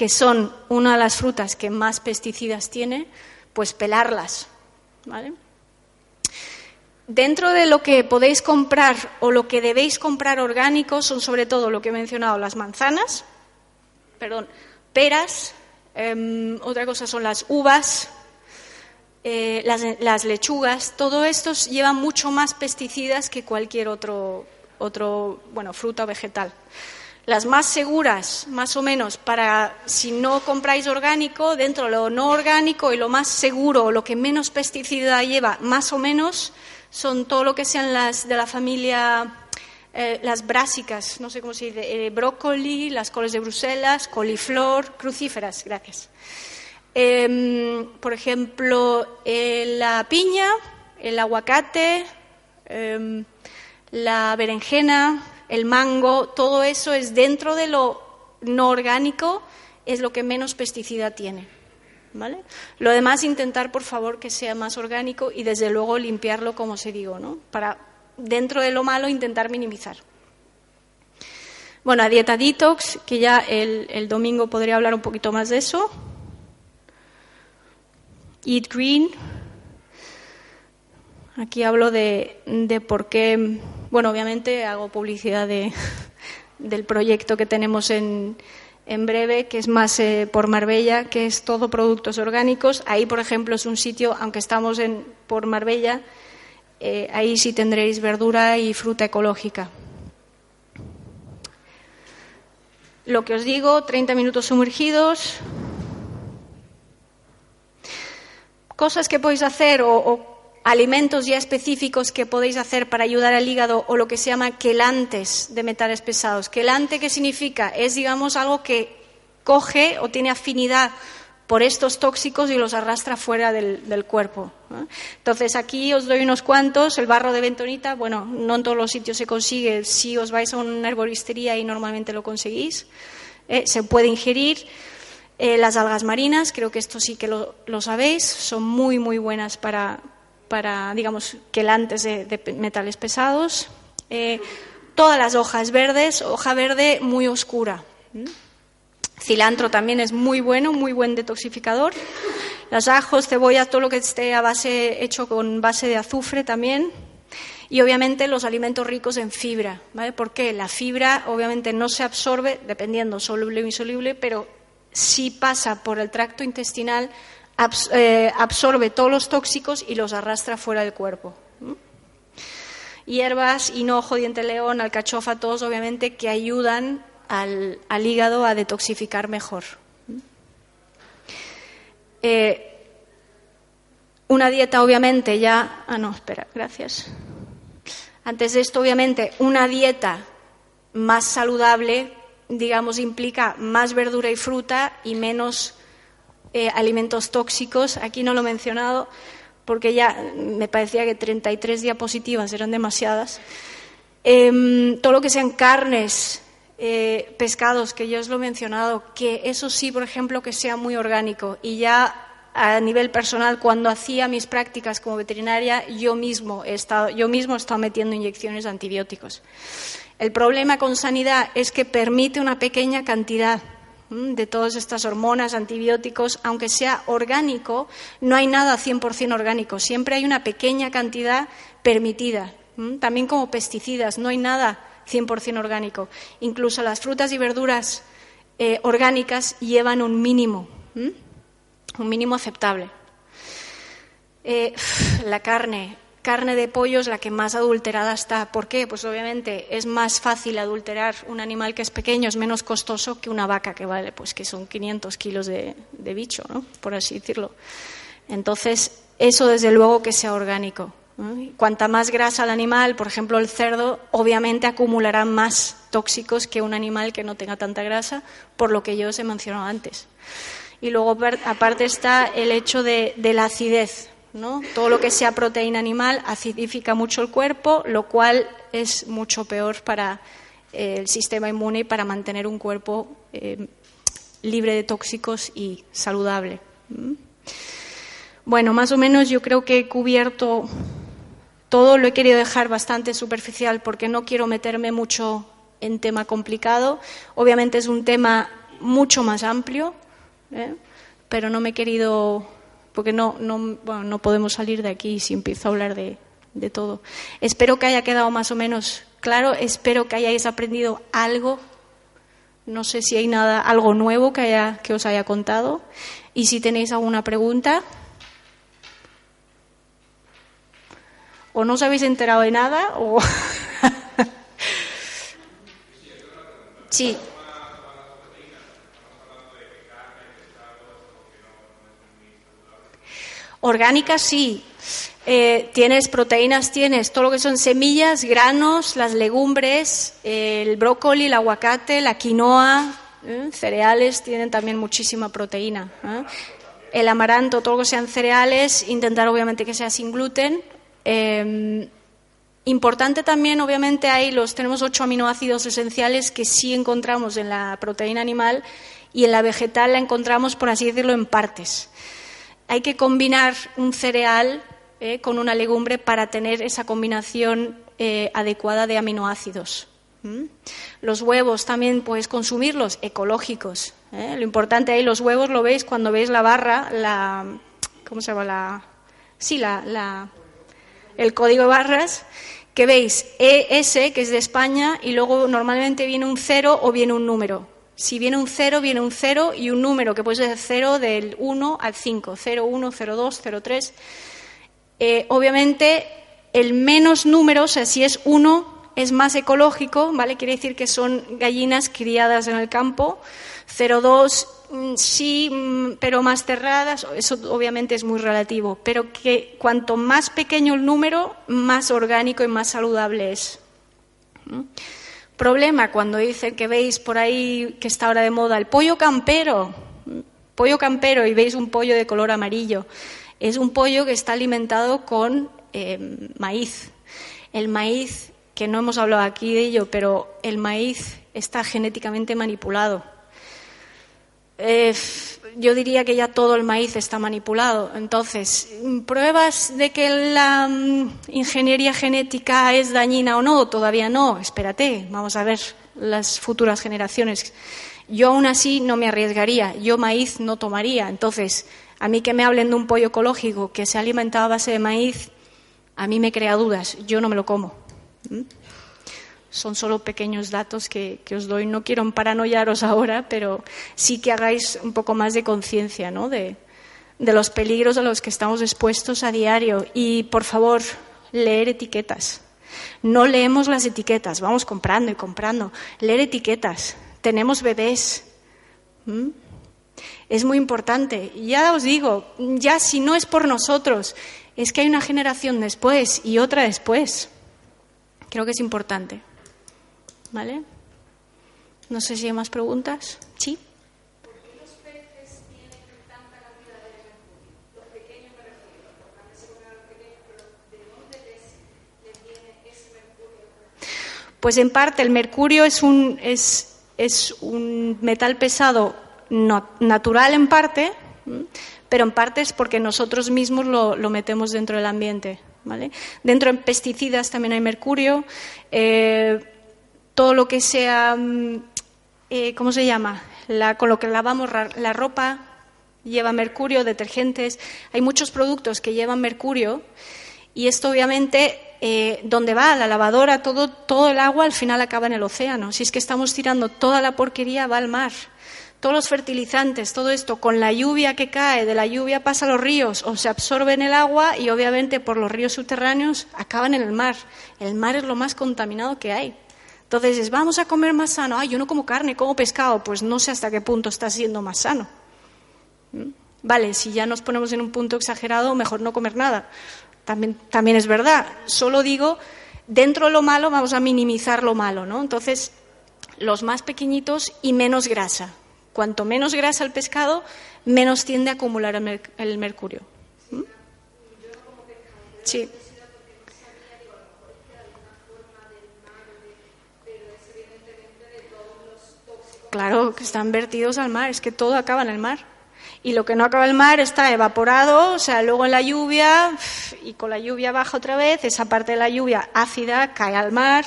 que son una de las frutas que más pesticidas tiene, pues pelarlas, ¿vale? Dentro de lo que podéis comprar o lo que debéis comprar orgánico son sobre todo lo que he mencionado, las manzanas, perdón, peras, em, otra cosa son las uvas, eh, las, lechugas, todo esto lleva mucho más pesticidas que cualquier otro, otro bueno, fruta o vegetal. Las más seguras, más o menos, para si no compráis orgánico, dentro de lo no orgánico y lo más seguro, lo que menos pesticida lleva, más o menos, son todo lo que sean las de la familia, eh, las brásicas, no sé cómo se dice, eh, brócoli, las coles de Bruselas, coliflor, crucíferas, gracias. Em, por ejemplo, eh, la piña, el aguacate, em, la berenjena, el mango, todo eso es dentro de lo no orgánico, es lo que menos pesticida tiene. ¿Vale? Lo demás, intentar, por favor, que sea más orgánico y, desde luego, limpiarlo, como se digo, ¿no? Para, dentro de lo malo, intentar minimizar. Bueno, a dieta detox, que ya el, el domingo podría hablar un poquito más de eso. Eat Green. Aquí hablo de, de por qué, bueno, obviamente hago publicidad de, del proyecto que tenemos en, en breve, que es más eh, por Marbella, que es todo productos orgánicos. Ahí, por ejemplo, es un sitio, aunque estamos en, por Marbella, eh, ahí sí tendréis verdura y fruta ecológica. Lo que os digo, 30 minutos sumergidos, cosas que podéis hacer o, alimentos ya específicos que podéis hacer para ayudar al hígado o lo que se llama quelantes de metales pesados. Quelante, ¿qué significa? Es, digamos, algo que coge o tiene afinidad por estos tóxicos y los arrastra fuera del, cuerpo. Entonces, aquí os doy unos cuantos. El barro de bentonita, bueno, no en todos los sitios se consigue. Si os vais a una herboristería y normalmente lo conseguís, ¿eh? se puede ingerir. Eh, las algas marinas, creo que esto sí que lo, sabéis, son muy, muy buenas para, para digamos, quelantes de, de metales pesados. Eh, todas las hojas verdes, hoja verde muy oscura. Cilantro también es muy bueno, muy buen detoxificador. Los ajos, cebollas, todo lo que esté a base, hecho con base de azufre también. Y obviamente los alimentos ricos en fibra. ¿vale? Porque la fibra obviamente no se absorbe, dependiendo soluble o insoluble, pero si pasa por el tracto intestinal, eh, absorbe todos los tóxicos y los arrastra fuera del cuerpo. Hierbas, hinojo, diente león, alcachofa, todos obviamente que ayudan al, hígado a detoxificar mejor. Eh, una dieta, obviamente, ya. Ah, no, espera, gracias. Antes de esto, obviamente, una dieta más saludable digamos, implica más verdura y fruta y menos eh, alimentos tóxicos. Aquí no lo he mencionado porque ya me parecía que 33 diapositivas eran demasiadas. Em, todo lo que sean carnes, eh, pescados, que yo os lo he mencionado, que eso sí, por ejemplo, que sea muy orgánico. Y ya a nivel personal, cuando hacía mis prácticas como veterinaria, yo mismo he estado, yo mismo he estado metiendo inyecciones de antibióticos. El problema con sanidad es que permite una pequeña cantidad de todas estas hormonas, antibióticos, aunque sea orgánico, no hay nada 100% orgánico, siempre hay una pequeña cantidad permitida. También como pesticidas, no hay nada 100% orgánico. Incluso las frutas y verduras eh, orgánicas llevan un mínimo, un mínimo aceptable. Eh, la carne, carne de pollo es la que más adulterada está. ¿Por qué? Pues obviamente es más fácil adulterar un animal que es pequeño, es menos costoso que una vaca que vale, pues que son 500 kilos de, bicho, ¿no? Por así decirlo. Entonces, eso desde luego que sea orgánico. Cuanta más grasa el animal, por ejemplo el cerdo, obviamente acumulará más tóxicos que un animal que no tenga tanta grasa, por lo que yo os he mencionado antes. Y luego, aparte está el hecho de la acidez. Todo lo que sea proteína animal acidifica mucho el cuerpo, lo cual es mucho peor para eh, el sistema inmune y para mantener un cuerpo eh, libre de tóxicos y saludable. Bueno, más o menos yo creo que he cubierto todo, lo he querido dejar bastante superficial porque no quiero meterme mucho en tema complicado. Obviamente es un tema mucho más amplio, ¿eh? pero no me he querido porque no, no, no podemos salir de aquí si empiezo a hablar de, de todo. Espero que haya quedado más o menos claro, espero que hayáis aprendido algo. No sé si hay nada, algo nuevo que, haya, que os haya contado. Y si tenéis alguna pregunta, o no os habéis enterado de nada o... sí. Orgánicas sí. Eh, tienes proteínas, tienes todo lo que son semillas, granos, las legumbres, el brócoli, el aguacate, la quinoa, ¿eh? cereales tienen también muchísima proteína. ¿eh? El amaranto, todo lo que sean cereales, intentar obviamente que sea sin gluten. Importante también, obviamente, hay los tenemos ocho aminoácidos esenciales que sí encontramos en la proteína animal y en la vegetal la encontramos, por así decirlo, en partes. Hay que combinar un cereal eh, con una legumbre para tener esa combinación eh, adecuada de aminoácidos. Los huevos también puedes consumirlos ecológicos. ¿eh? Lo importante ahí, los huevos lo veis cuando veis la barra, la ¿cómo se llama? La, sí, la, el código de barras, que veis ES, que es de España, y luego normalmente viene un cero o viene un número. Si viene un cero, viene un cero y un número que puede ser cero del 1 al 5, 0, 1, 0, 2, 0, 3. obviamente, el menos número, o sea, si es 1, es más ecológico, ¿vale? Quiere decir que son gallinas criadas en el campo. 0,2 mm, sí, mm, pero más cerradas, eso obviamente es muy relativo, pero que cuanto más pequeño el número, más orgánico y más saludable es. ¿Mm? Problema cuando dicen que veis por ahí que está ahora de moda el pollo campero, pollo campero y veis un pollo de color amarillo. Es un pollo que está alimentado con eh, maíz. El maíz, que no hemos hablado aquí de ello, pero el maíz está genéticamente manipulado. Eh, yo diría que ya todo el maíz está manipulado. Entonces, ¿pruebas de que la mm, ingeniería genética es dañina o no? Todavía no. Espérate, vamos a ver las futuras generaciones. Yo aún así no me arriesgaría. Yo maíz no tomaría. Entonces, a mí que me hablen de un pollo ecológico que se ha alimentado a base de maíz, a mí me crea dudas. Yo no me lo como. ¿Mm? Son solo pequeños datos que, os doy. No quiero paranoiaros ahora, pero sí que hagáis un poco más de conciencia ¿no? de, los peligros a los que estamos expuestos a diario. Y, por favor, leer etiquetas. No leemos las etiquetas, vamos comprando y comprando. Leer etiquetas. Tenemos bebés. ¿Mm? Es muy importante. Ya os digo, ya si no es por nosotros, es que hay una generación después y otra después. Creo que es importante. ¿Vale? No sé si hay más preguntas. ¿Sí? ¿Por qué los peces tienen tanta cantidad de mercurio? Los pequeños me refiero, porque se ponen los pequeños, pero ¿de dónde les, les viene ese mercurio? Pues en parte el mercurio es un, es, es un metal pesado no, natural en parte, pero en parte es porque nosotros mismos lo, lo metemos dentro del ambiente. ¿vale? Dentro de pesticidas también hay mercurio. Eh, todo lo que sea, mm, eh, ¿cómo se llama? con lo que lavamos la ropa lleva mercurio, detergentes. Hay muchos productos que llevan mercurio y esto obviamente eh, donde va la lavadora, todo, todo el agua al final acaba en el océano. Si es que estamos tirando toda la porquería va al mar. Todos los fertilizantes, todo esto, con la lluvia que cae, de la lluvia pasa a los ríos o se absorbe en el agua y obviamente por los ríos subterráneos acaban en el mar. El mar es lo más contaminado que hay. Entonces, vamos a comer más sano. Ay, yo no como carne, como pescado. Pues no sé hasta qué punto está siendo más sano. ¿Mm? Vale, si ya nos ponemos en un punto exagerado, mejor no comer nada. También, también es verdad. Solo digo, dentro de lo malo vamos a minimizar lo malo, ¿no? Entonces, los más pequeñitos y menos grasa. Cuanto menos grasa el pescado, menos tiende a acumular el, mercurio. ¿Mm? Sí. Claro, que están vertidos al mar, es que todo acaba en el mar. Y lo que no acaba en el mar está evaporado, o sea, luego en la lluvia, y con la lluvia baja otra vez, esa parte de la lluvia ácida cae al mar,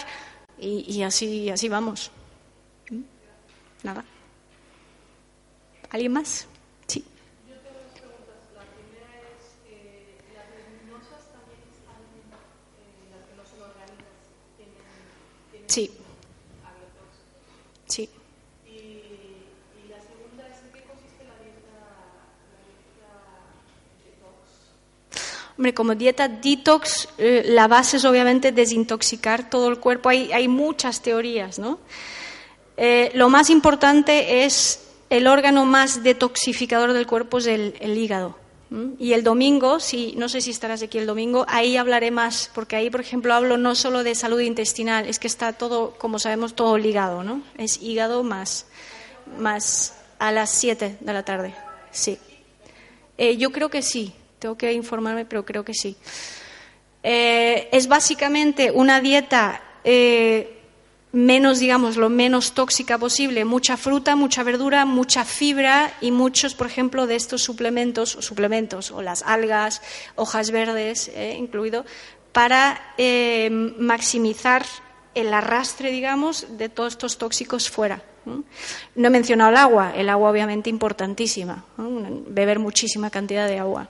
y, así, así vamos. Nada. ¿Alguien más? Sí. Yo tengo dos preguntas. La primera es, eh, ¿las leguminosas también están, eh, las que no son orgánicas, tienen, sí. Sí. Hombre, como dieta detox, eh, la base es obviamente desintoxicar todo el cuerpo. Hay, hay muchas teorías, ¿no? Eh, lo más importante es el órgano más detoxificador del cuerpo es el, hígado. Y el domingo, si, no sé si estarás aquí el domingo, ahí hablaré más, porque ahí, por ejemplo, hablo no solo de salud intestinal, es que está todo, como sabemos, todo ligado, ¿no? Es hígado más, más a las 7 de la tarde, sí. Eh, yo creo que sí, tengo que informarme, pero creo que sí. Eh, es básicamente una dieta eh, menos, digamos, lo menos tóxica posible, mucha fruta, mucha verdura, mucha fibra y muchos, por ejemplo, de estos suplementos, suplementos o las algas, hojas verdes, eh, incluido, para maximizar el arrastre, digamos, de todos estos tóxicos fuera. ¿no? He mencionado el agua, el agua obviamente importantísima, beber muchísima cantidad de agua.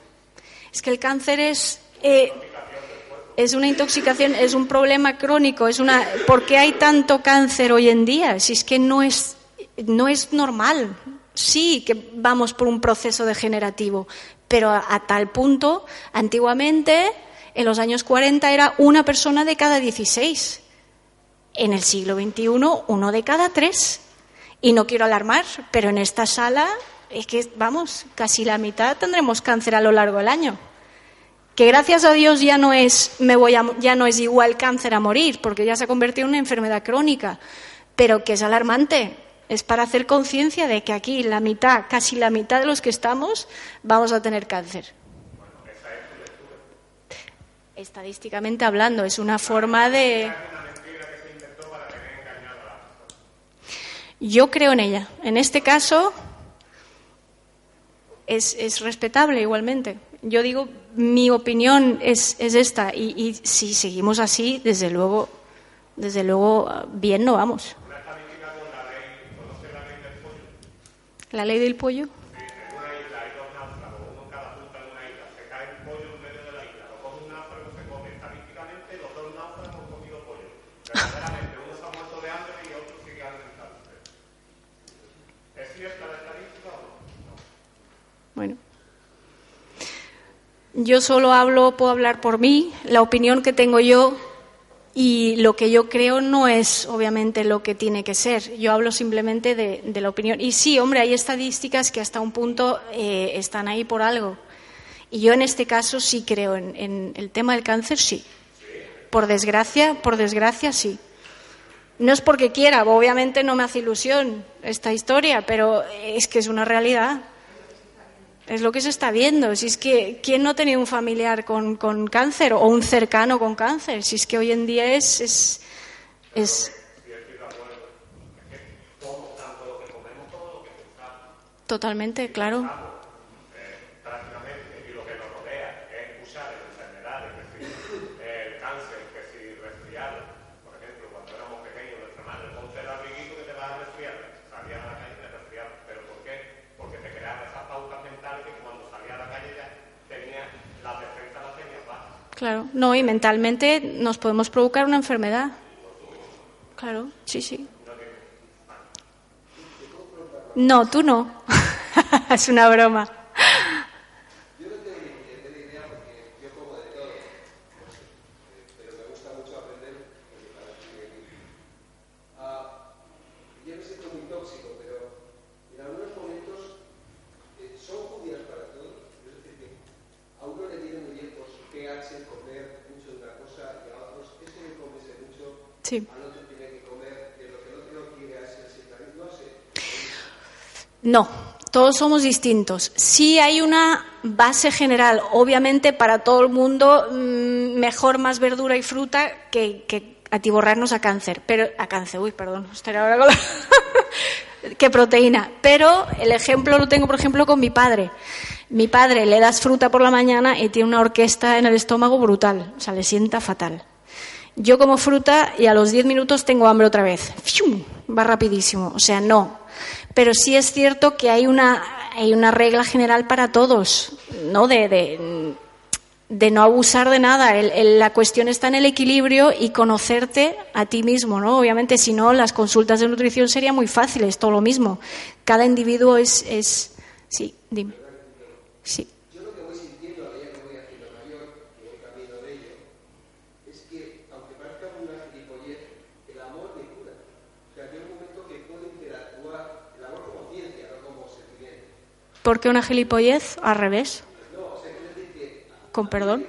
Es que el cáncer es. eh, es una intoxicación, es un problema crónico, es una. ¿Por qué hay tanto cáncer hoy en día? Si es que no es, no es normal. Sí que vamos por un proceso degenerativo, pero a, a tal punto, antiguamente, en los años 40 era una persona de cada 16. En el siglo XXI, uno de cada tres. Y no quiero alarmar, pero en esta sala es que, vamos, casi la mitad tendremos cáncer a lo largo del año. Que gracias a Dios ya no es, me voy a, ya no es igual cáncer a morir, porque ya se ha convertido en una enfermedad crónica, pero que es alarmante. Es para hacer conciencia de que aquí la mitad, casi la mitad de los que estamos, vamos a tener cáncer. Estadísticamente hablando, es una forma de. Yo creo en ella. En este caso es, es respetable igualmente. Yo digo, mi opinión es, es esta y, y si seguimos así, desde luego, desde luego, bien no vamos. ¿La ley del pollo? Yo solo hablo, puedo hablar por mí, la opinión que tengo yo y lo que yo creo no es obviamente lo que tiene que ser. Yo hablo simplemente de, la opinión. Y sí, hombre, hay estadísticas que hasta un punto eh, están ahí por algo. Y yo en este caso sí creo en, en el tema del cáncer, sí. Por desgracia, por desgracia, sí. No es porque quiera, obviamente no me hace ilusión esta historia, pero es que es una realidad. Es lo que se está viendo. Si es que, ¿quién no tenido un familiar con, con cáncer o un cercano con cáncer? Si es que hoy en día es. es, es... Totalmente, claro. Claro, no, y mentalmente nos podemos provocar una enfermedad. Claro, sí, sí. No, tú no. es una broma. yo me siento muy tóxico, pero en algunos momentos eh, son judías para todos. Es decir, que a uno le viene muy bien pues, pegarse, comer mucho de una cosa y a otros es que me comerse mucho, Sí. al otro tiene que comer, que lo que el No, todos somos distintos. Sí hay una base general, obviamente para todo el mundo, mm, mejor más verdura y fruta que, que atiborrarnos a cáncer, pero a cáncer, uy, perdón, estaré ahora con la- que proteína. Pero el ejemplo lo tengo, por ejemplo, con mi padre. Mi padre le das fruta por la mañana y tiene una orquesta en el estómago brutal, o sea, le sienta fatal. Yo como fruta y a los 10 minutos tengo hambre otra vez. ¡Fium! Va rapidísimo, o sea, no. Pero sí es cierto que hay una, hay una regla general para todos, ¿no? De, de, no abusar de nada. El- el- la cuestión está en el equilibrio y conocerte a ti mismo, ¿no? Obviamente, si no, las consultas de nutrición serían muy fáciles, todo lo mismo. Cada individuo es, es... Sí, dime. Sí. Yo lo que voy sintiendo a medida que voy haciendo mayor, que voy camino de ello, es que, aunque parezca una gilipollez, el amor me cura. O sea, hay un momento que puedo interactuar, el amor como ciencia, no como sentimiento. ¿Por qué una gilipollez? Al revés. No, o sea, quiero decir que Con perdón.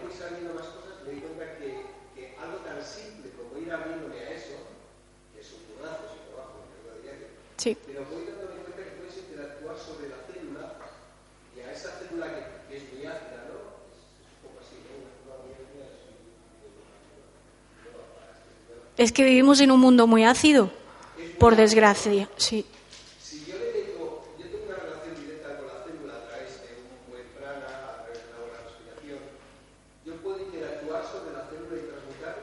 Sí. pero voy cuenta que puedes interactuar sobre la célula y a esa célula que, es muy ácida, ¿no? Es, es un poco así, ¿no? Es que vivimos en un mundo muy ácido, por desgracia. Sí. Si yo le meto, yo tengo una relación directa con la célula a través de un buen prana, a través de una buena respiración, yo puedo interactuar sobre la célula y transmutar.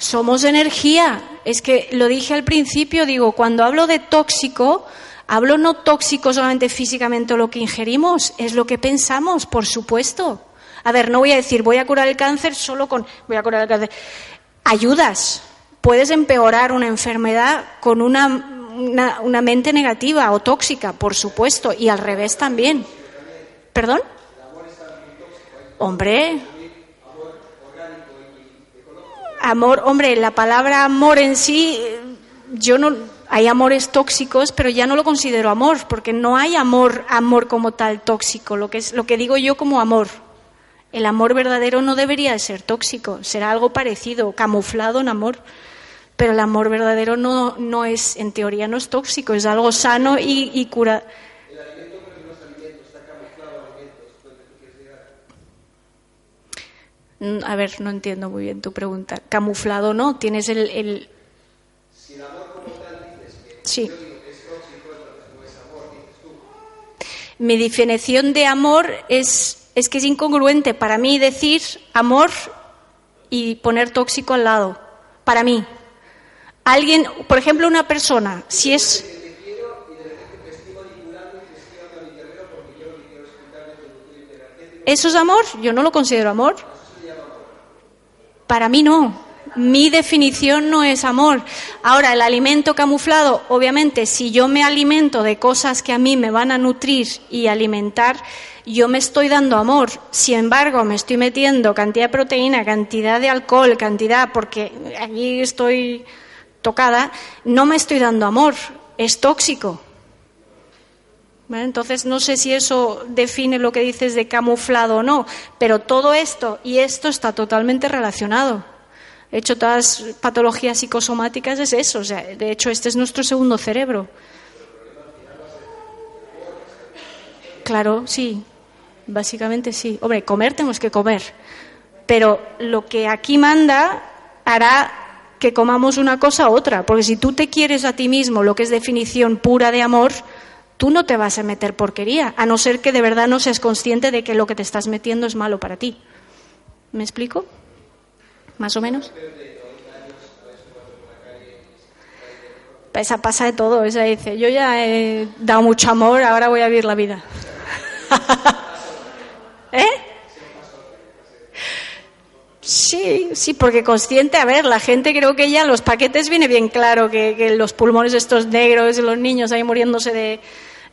Somos energía. Es que lo dije al principio, digo, cuando hablo de tóxico, hablo no tóxico solamente físicamente o lo que ingerimos, es lo que pensamos, por supuesto. A ver, no voy a decir, voy a curar el cáncer solo con, voy a curar el cáncer. Ayudas. Puedes empeorar una enfermedad con una, una, una mente negativa o tóxica, por supuesto, y al revés también. ¿Perdón? Hombre, Amor, hombre, la palabra amor en sí, yo no, hay amores tóxicos, pero ya no lo considero amor, porque no hay amor, amor como tal tóxico, lo que es, lo que digo yo como amor. El amor verdadero no debería de ser tóxico, será algo parecido, camuflado en amor. Pero el amor verdadero no, no es, en teoría no es tóxico, es algo sano y cura. A ver, no entiendo muy bien tu pregunta. Camuflado no, tienes el... el... Sí. Mi definición de amor es, es que es incongruente para mí decir amor y poner tóxico al lado. Para mí. Alguien, por ejemplo, una persona, si es... ¿Eso es amor? Yo no lo considero amor. Para mí no. Mi definición no es amor. Ahora, el alimento camuflado, obviamente, si yo me alimento de cosas que a mí me van a nutrir y alimentar, yo me estoy dando amor. Sin embargo, me estoy metiendo cantidad de proteína, cantidad de alcohol, cantidad, porque aquí estoy tocada, no me estoy dando amor. Es tóxico. Entonces, no sé si eso define lo que dices de camuflado o no, pero todo esto y esto está totalmente relacionado. De hecho, todas las patologías psicosomáticas es eso. O sea, de hecho, este es nuestro segundo cerebro. Claro, sí. Básicamente sí. Hombre, comer tenemos que comer. Pero lo que aquí manda hará que comamos una cosa u otra. Porque si tú te quieres a ti mismo, lo que es definición pura de amor, tú no te vas a meter porquería, a no ser que de verdad no seas consciente de que lo que te estás metiendo es malo para ti. ¿Me explico? ¿Más o menos? Esa pasa de todo, esa dice, yo ya he dado mucho amor, ahora voy a vivir la vida. ¿Eh? Sí, sí, porque consciente, a ver, la gente creo que ya los paquetes viene bien claro que, los pulmones estos negros los niños ahí muriéndose de...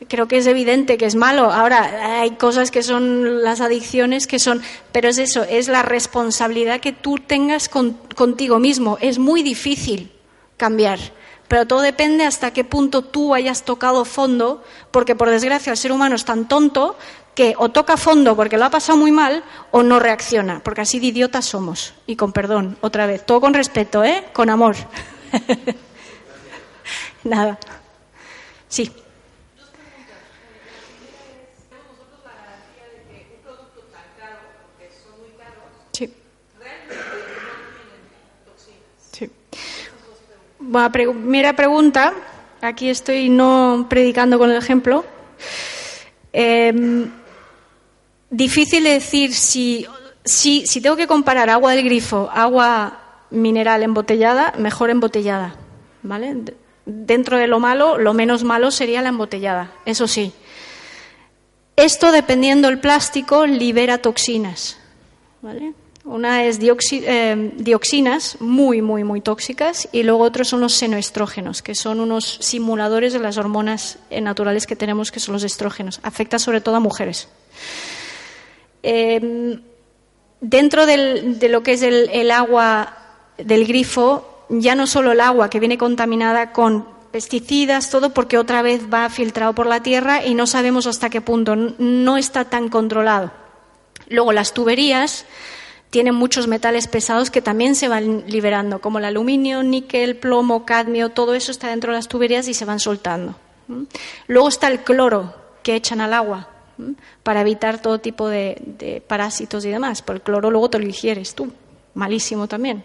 Creo que es evidente que es malo. Ahora, hay cosas que son las adicciones que son... Pero es eso, es la responsabilidad que tú tengas con- contigo mismo. Es muy difícil cambiar. Pero todo depende hasta qué punto tú hayas tocado fondo, porque por desgracia el ser humano es tan tonto que o toca fondo porque lo ha pasado muy mal o no reacciona, porque así de idiotas somos. Y con perdón, otra vez, todo con respeto, ¿eh? Con amor. Nada. Sí. Pregu- primera pregunta. Aquí estoy no predicando con el ejemplo. Eh, difícil de decir si, si, tengo que comparar agua del grifo, agua mineral embotellada, mejor embotellada. ¿Vale? Dentro de lo malo, lo menos malo sería la embotellada, eso sí. Esto, dependiendo del plástico, libera toxinas. ¿vale? Una es eh, dioxinas muy, muy, muy tóxicas y luego otros son los senoestrógenos, que son unos simuladores de las hormonas eh, naturales que tenemos, que son los estrógenos. Afecta sobre todo a mujeres. Eh, dentro de lo que es el, agua del grifo, ya no solo el agua que viene contaminada con pesticidas, todo porque otra vez va filtrado por la tierra y no sabemos hasta qué punto, no está tan controlado. Luego las tuberías tienen muchos metales pesados que también se van liberando, como el aluminio, níquel, plomo, cadmio, todo eso está dentro de las tuberías y se van soltando. Luego está el cloro que echan al agua para evitar todo tipo de, parásitos y demás. Por el cloro luego te lo ingieres tú, malísimo también.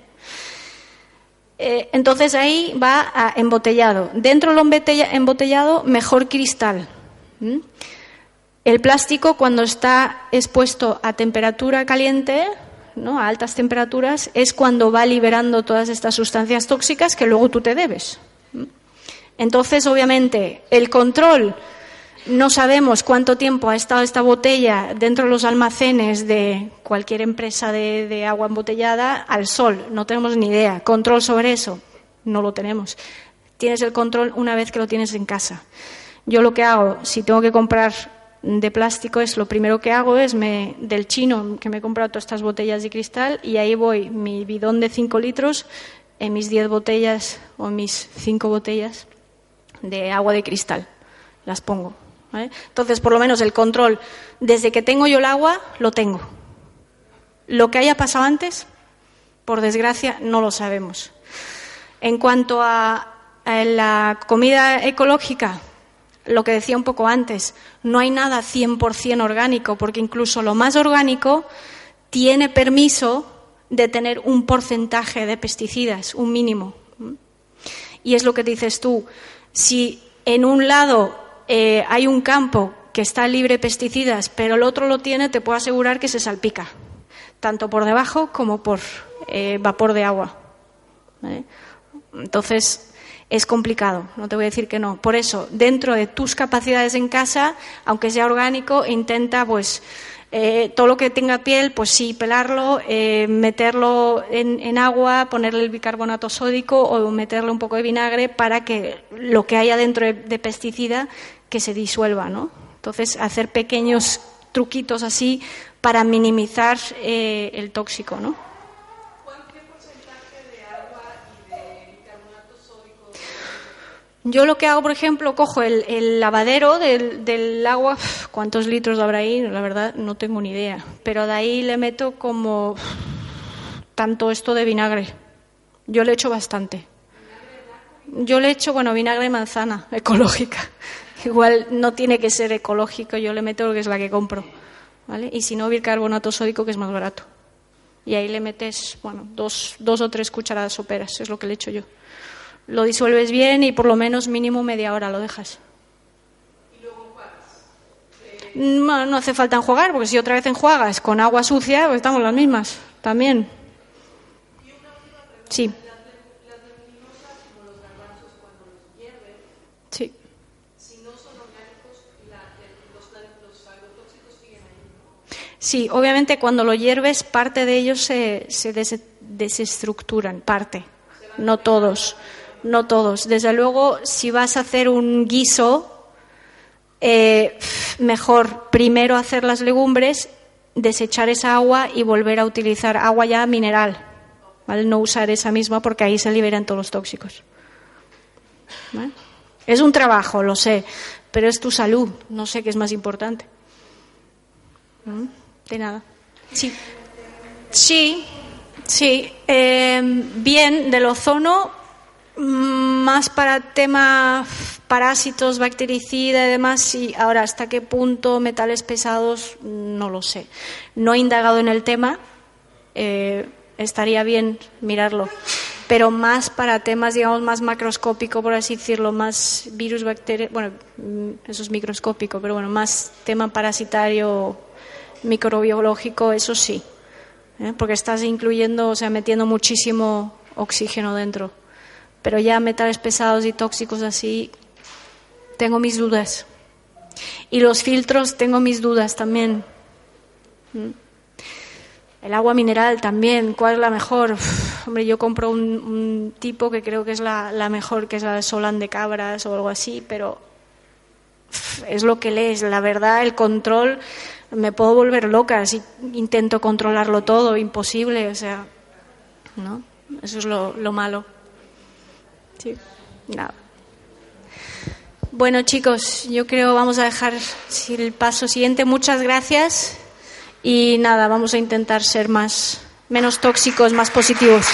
Eh, entonces ahí va a embotellado. Dentro del embotella- embotellado, mejor cristal. El plástico, cuando está expuesto a temperatura caliente, ¿no? a altas temperaturas, es cuando va liberando todas estas sustancias tóxicas que luego tú te debes. Entonces, obviamente, el control, no sabemos cuánto tiempo ha estado esta botella dentro de los almacenes de cualquier empresa de, de agua embotellada al sol, no tenemos ni idea. Control sobre eso, no lo tenemos. Tienes el control una vez que lo tienes en casa. Yo lo que hago, si tengo que comprar de plástico, es lo primero que hago es me, del chino que me he comprado todas estas botellas de cristal y ahí voy mi bidón de 5 litros en mis 10 botellas o mis 5 botellas de agua de cristal. Las pongo. Entonces, por lo menos el control, desde que tengo yo el agua, lo tengo. Lo que haya pasado antes, por desgracia, no lo sabemos. En cuanto a la comida ecológica, lo que decía un poco antes, no hay nada 100% orgánico, porque incluso lo más orgánico tiene permiso de tener un porcentaje de pesticidas, un mínimo. Y es lo que dices tú, si en un lado eh, hay un campo que está libre de pesticidas, pero el otro lo tiene, te puedo asegurar que se salpica, tanto por debajo como por eh, vapor de agua. Entonces, es complicado, no te voy a decir que no. Por eso, dentro de tus capacidades en casa, aunque sea orgánico, intenta, pues, eh, todo lo que tenga piel, pues sí, pelarlo, eh, meterlo en, agua, ponerle el bicarbonato sódico o meterle un poco de vinagre para que lo que haya dentro de, de pesticida que se disuelva, ¿no? Entonces, hacer pequeños truquitos así para minimizar eh, el tóxico, ¿no? Yo lo que hago, por ejemplo, cojo el, el lavadero del, agua, ¿cuántos litros habrá ahí? La verdad, no tengo ni idea. Pero de ahí le meto como tanto esto de vinagre. Yo le echo bastante. Yo le echo, bueno, vinagre de manzana, ecológica. Igual no tiene que ser ecológico, yo le meto lo que es la que compro. ¿Vale? Y si no, bicarbonato sódico, que es más barato. Y ahí le metes, bueno, dos, dos o tres cucharadas soperas, es lo que le echo yo lo disuelves bien y por lo menos mínimo media hora lo dejas. No, no hace falta enjuagar, porque si otra vez enjuagas con agua sucia, pues estamos las mismas también. Sí. Sí. Sí, obviamente cuando lo hierves, parte de ellos se, se des- desestructuran, parte, no todos no todos. Desde luego, si vas a hacer un guiso, eh, mejor primero hacer las legumbres, desechar esa agua y volver a utilizar agua ya mineral. No usar esa misma porque ahí se liberan todos los tóxicos. Es un trabajo, lo sé, pero es tu salud. No sé qué es más importante. De nada. Sí. Sí, sí. Eh, bien, del ozono más para tema parásitos, bactericida y demás, y ahora hasta qué punto metales pesados, no lo sé. No he indagado en el tema, eh, estaría bien mirarlo, pero más para temas, digamos, más macroscópico, por así decirlo, más virus, bacterias, bueno, eso es microscópico, pero bueno, más tema parasitario microbiológico, eso sí, ¿eh? porque estás incluyendo, o sea, metiendo muchísimo oxígeno dentro. Pero ya metales pesados y tóxicos así, tengo mis dudas. Y los filtros, tengo mis dudas también. ¿Mm? El agua mineral también, ¿cuál es la mejor? hombre, yo compro un, tipo que creo que es la, mejor, que es la de Solán de Cabras o algo así, pero es lo que lees. La verdad, el control, me puedo volver loca si intento controlarlo todo, imposible, o sea, ¿no? Eso es lo malo. Nada. Bueno, chicos, yo creo vamos a dejar el paso siguiente. Muchas gracias y nada, vamos a intentar ser más menos tóxicos, más positivos.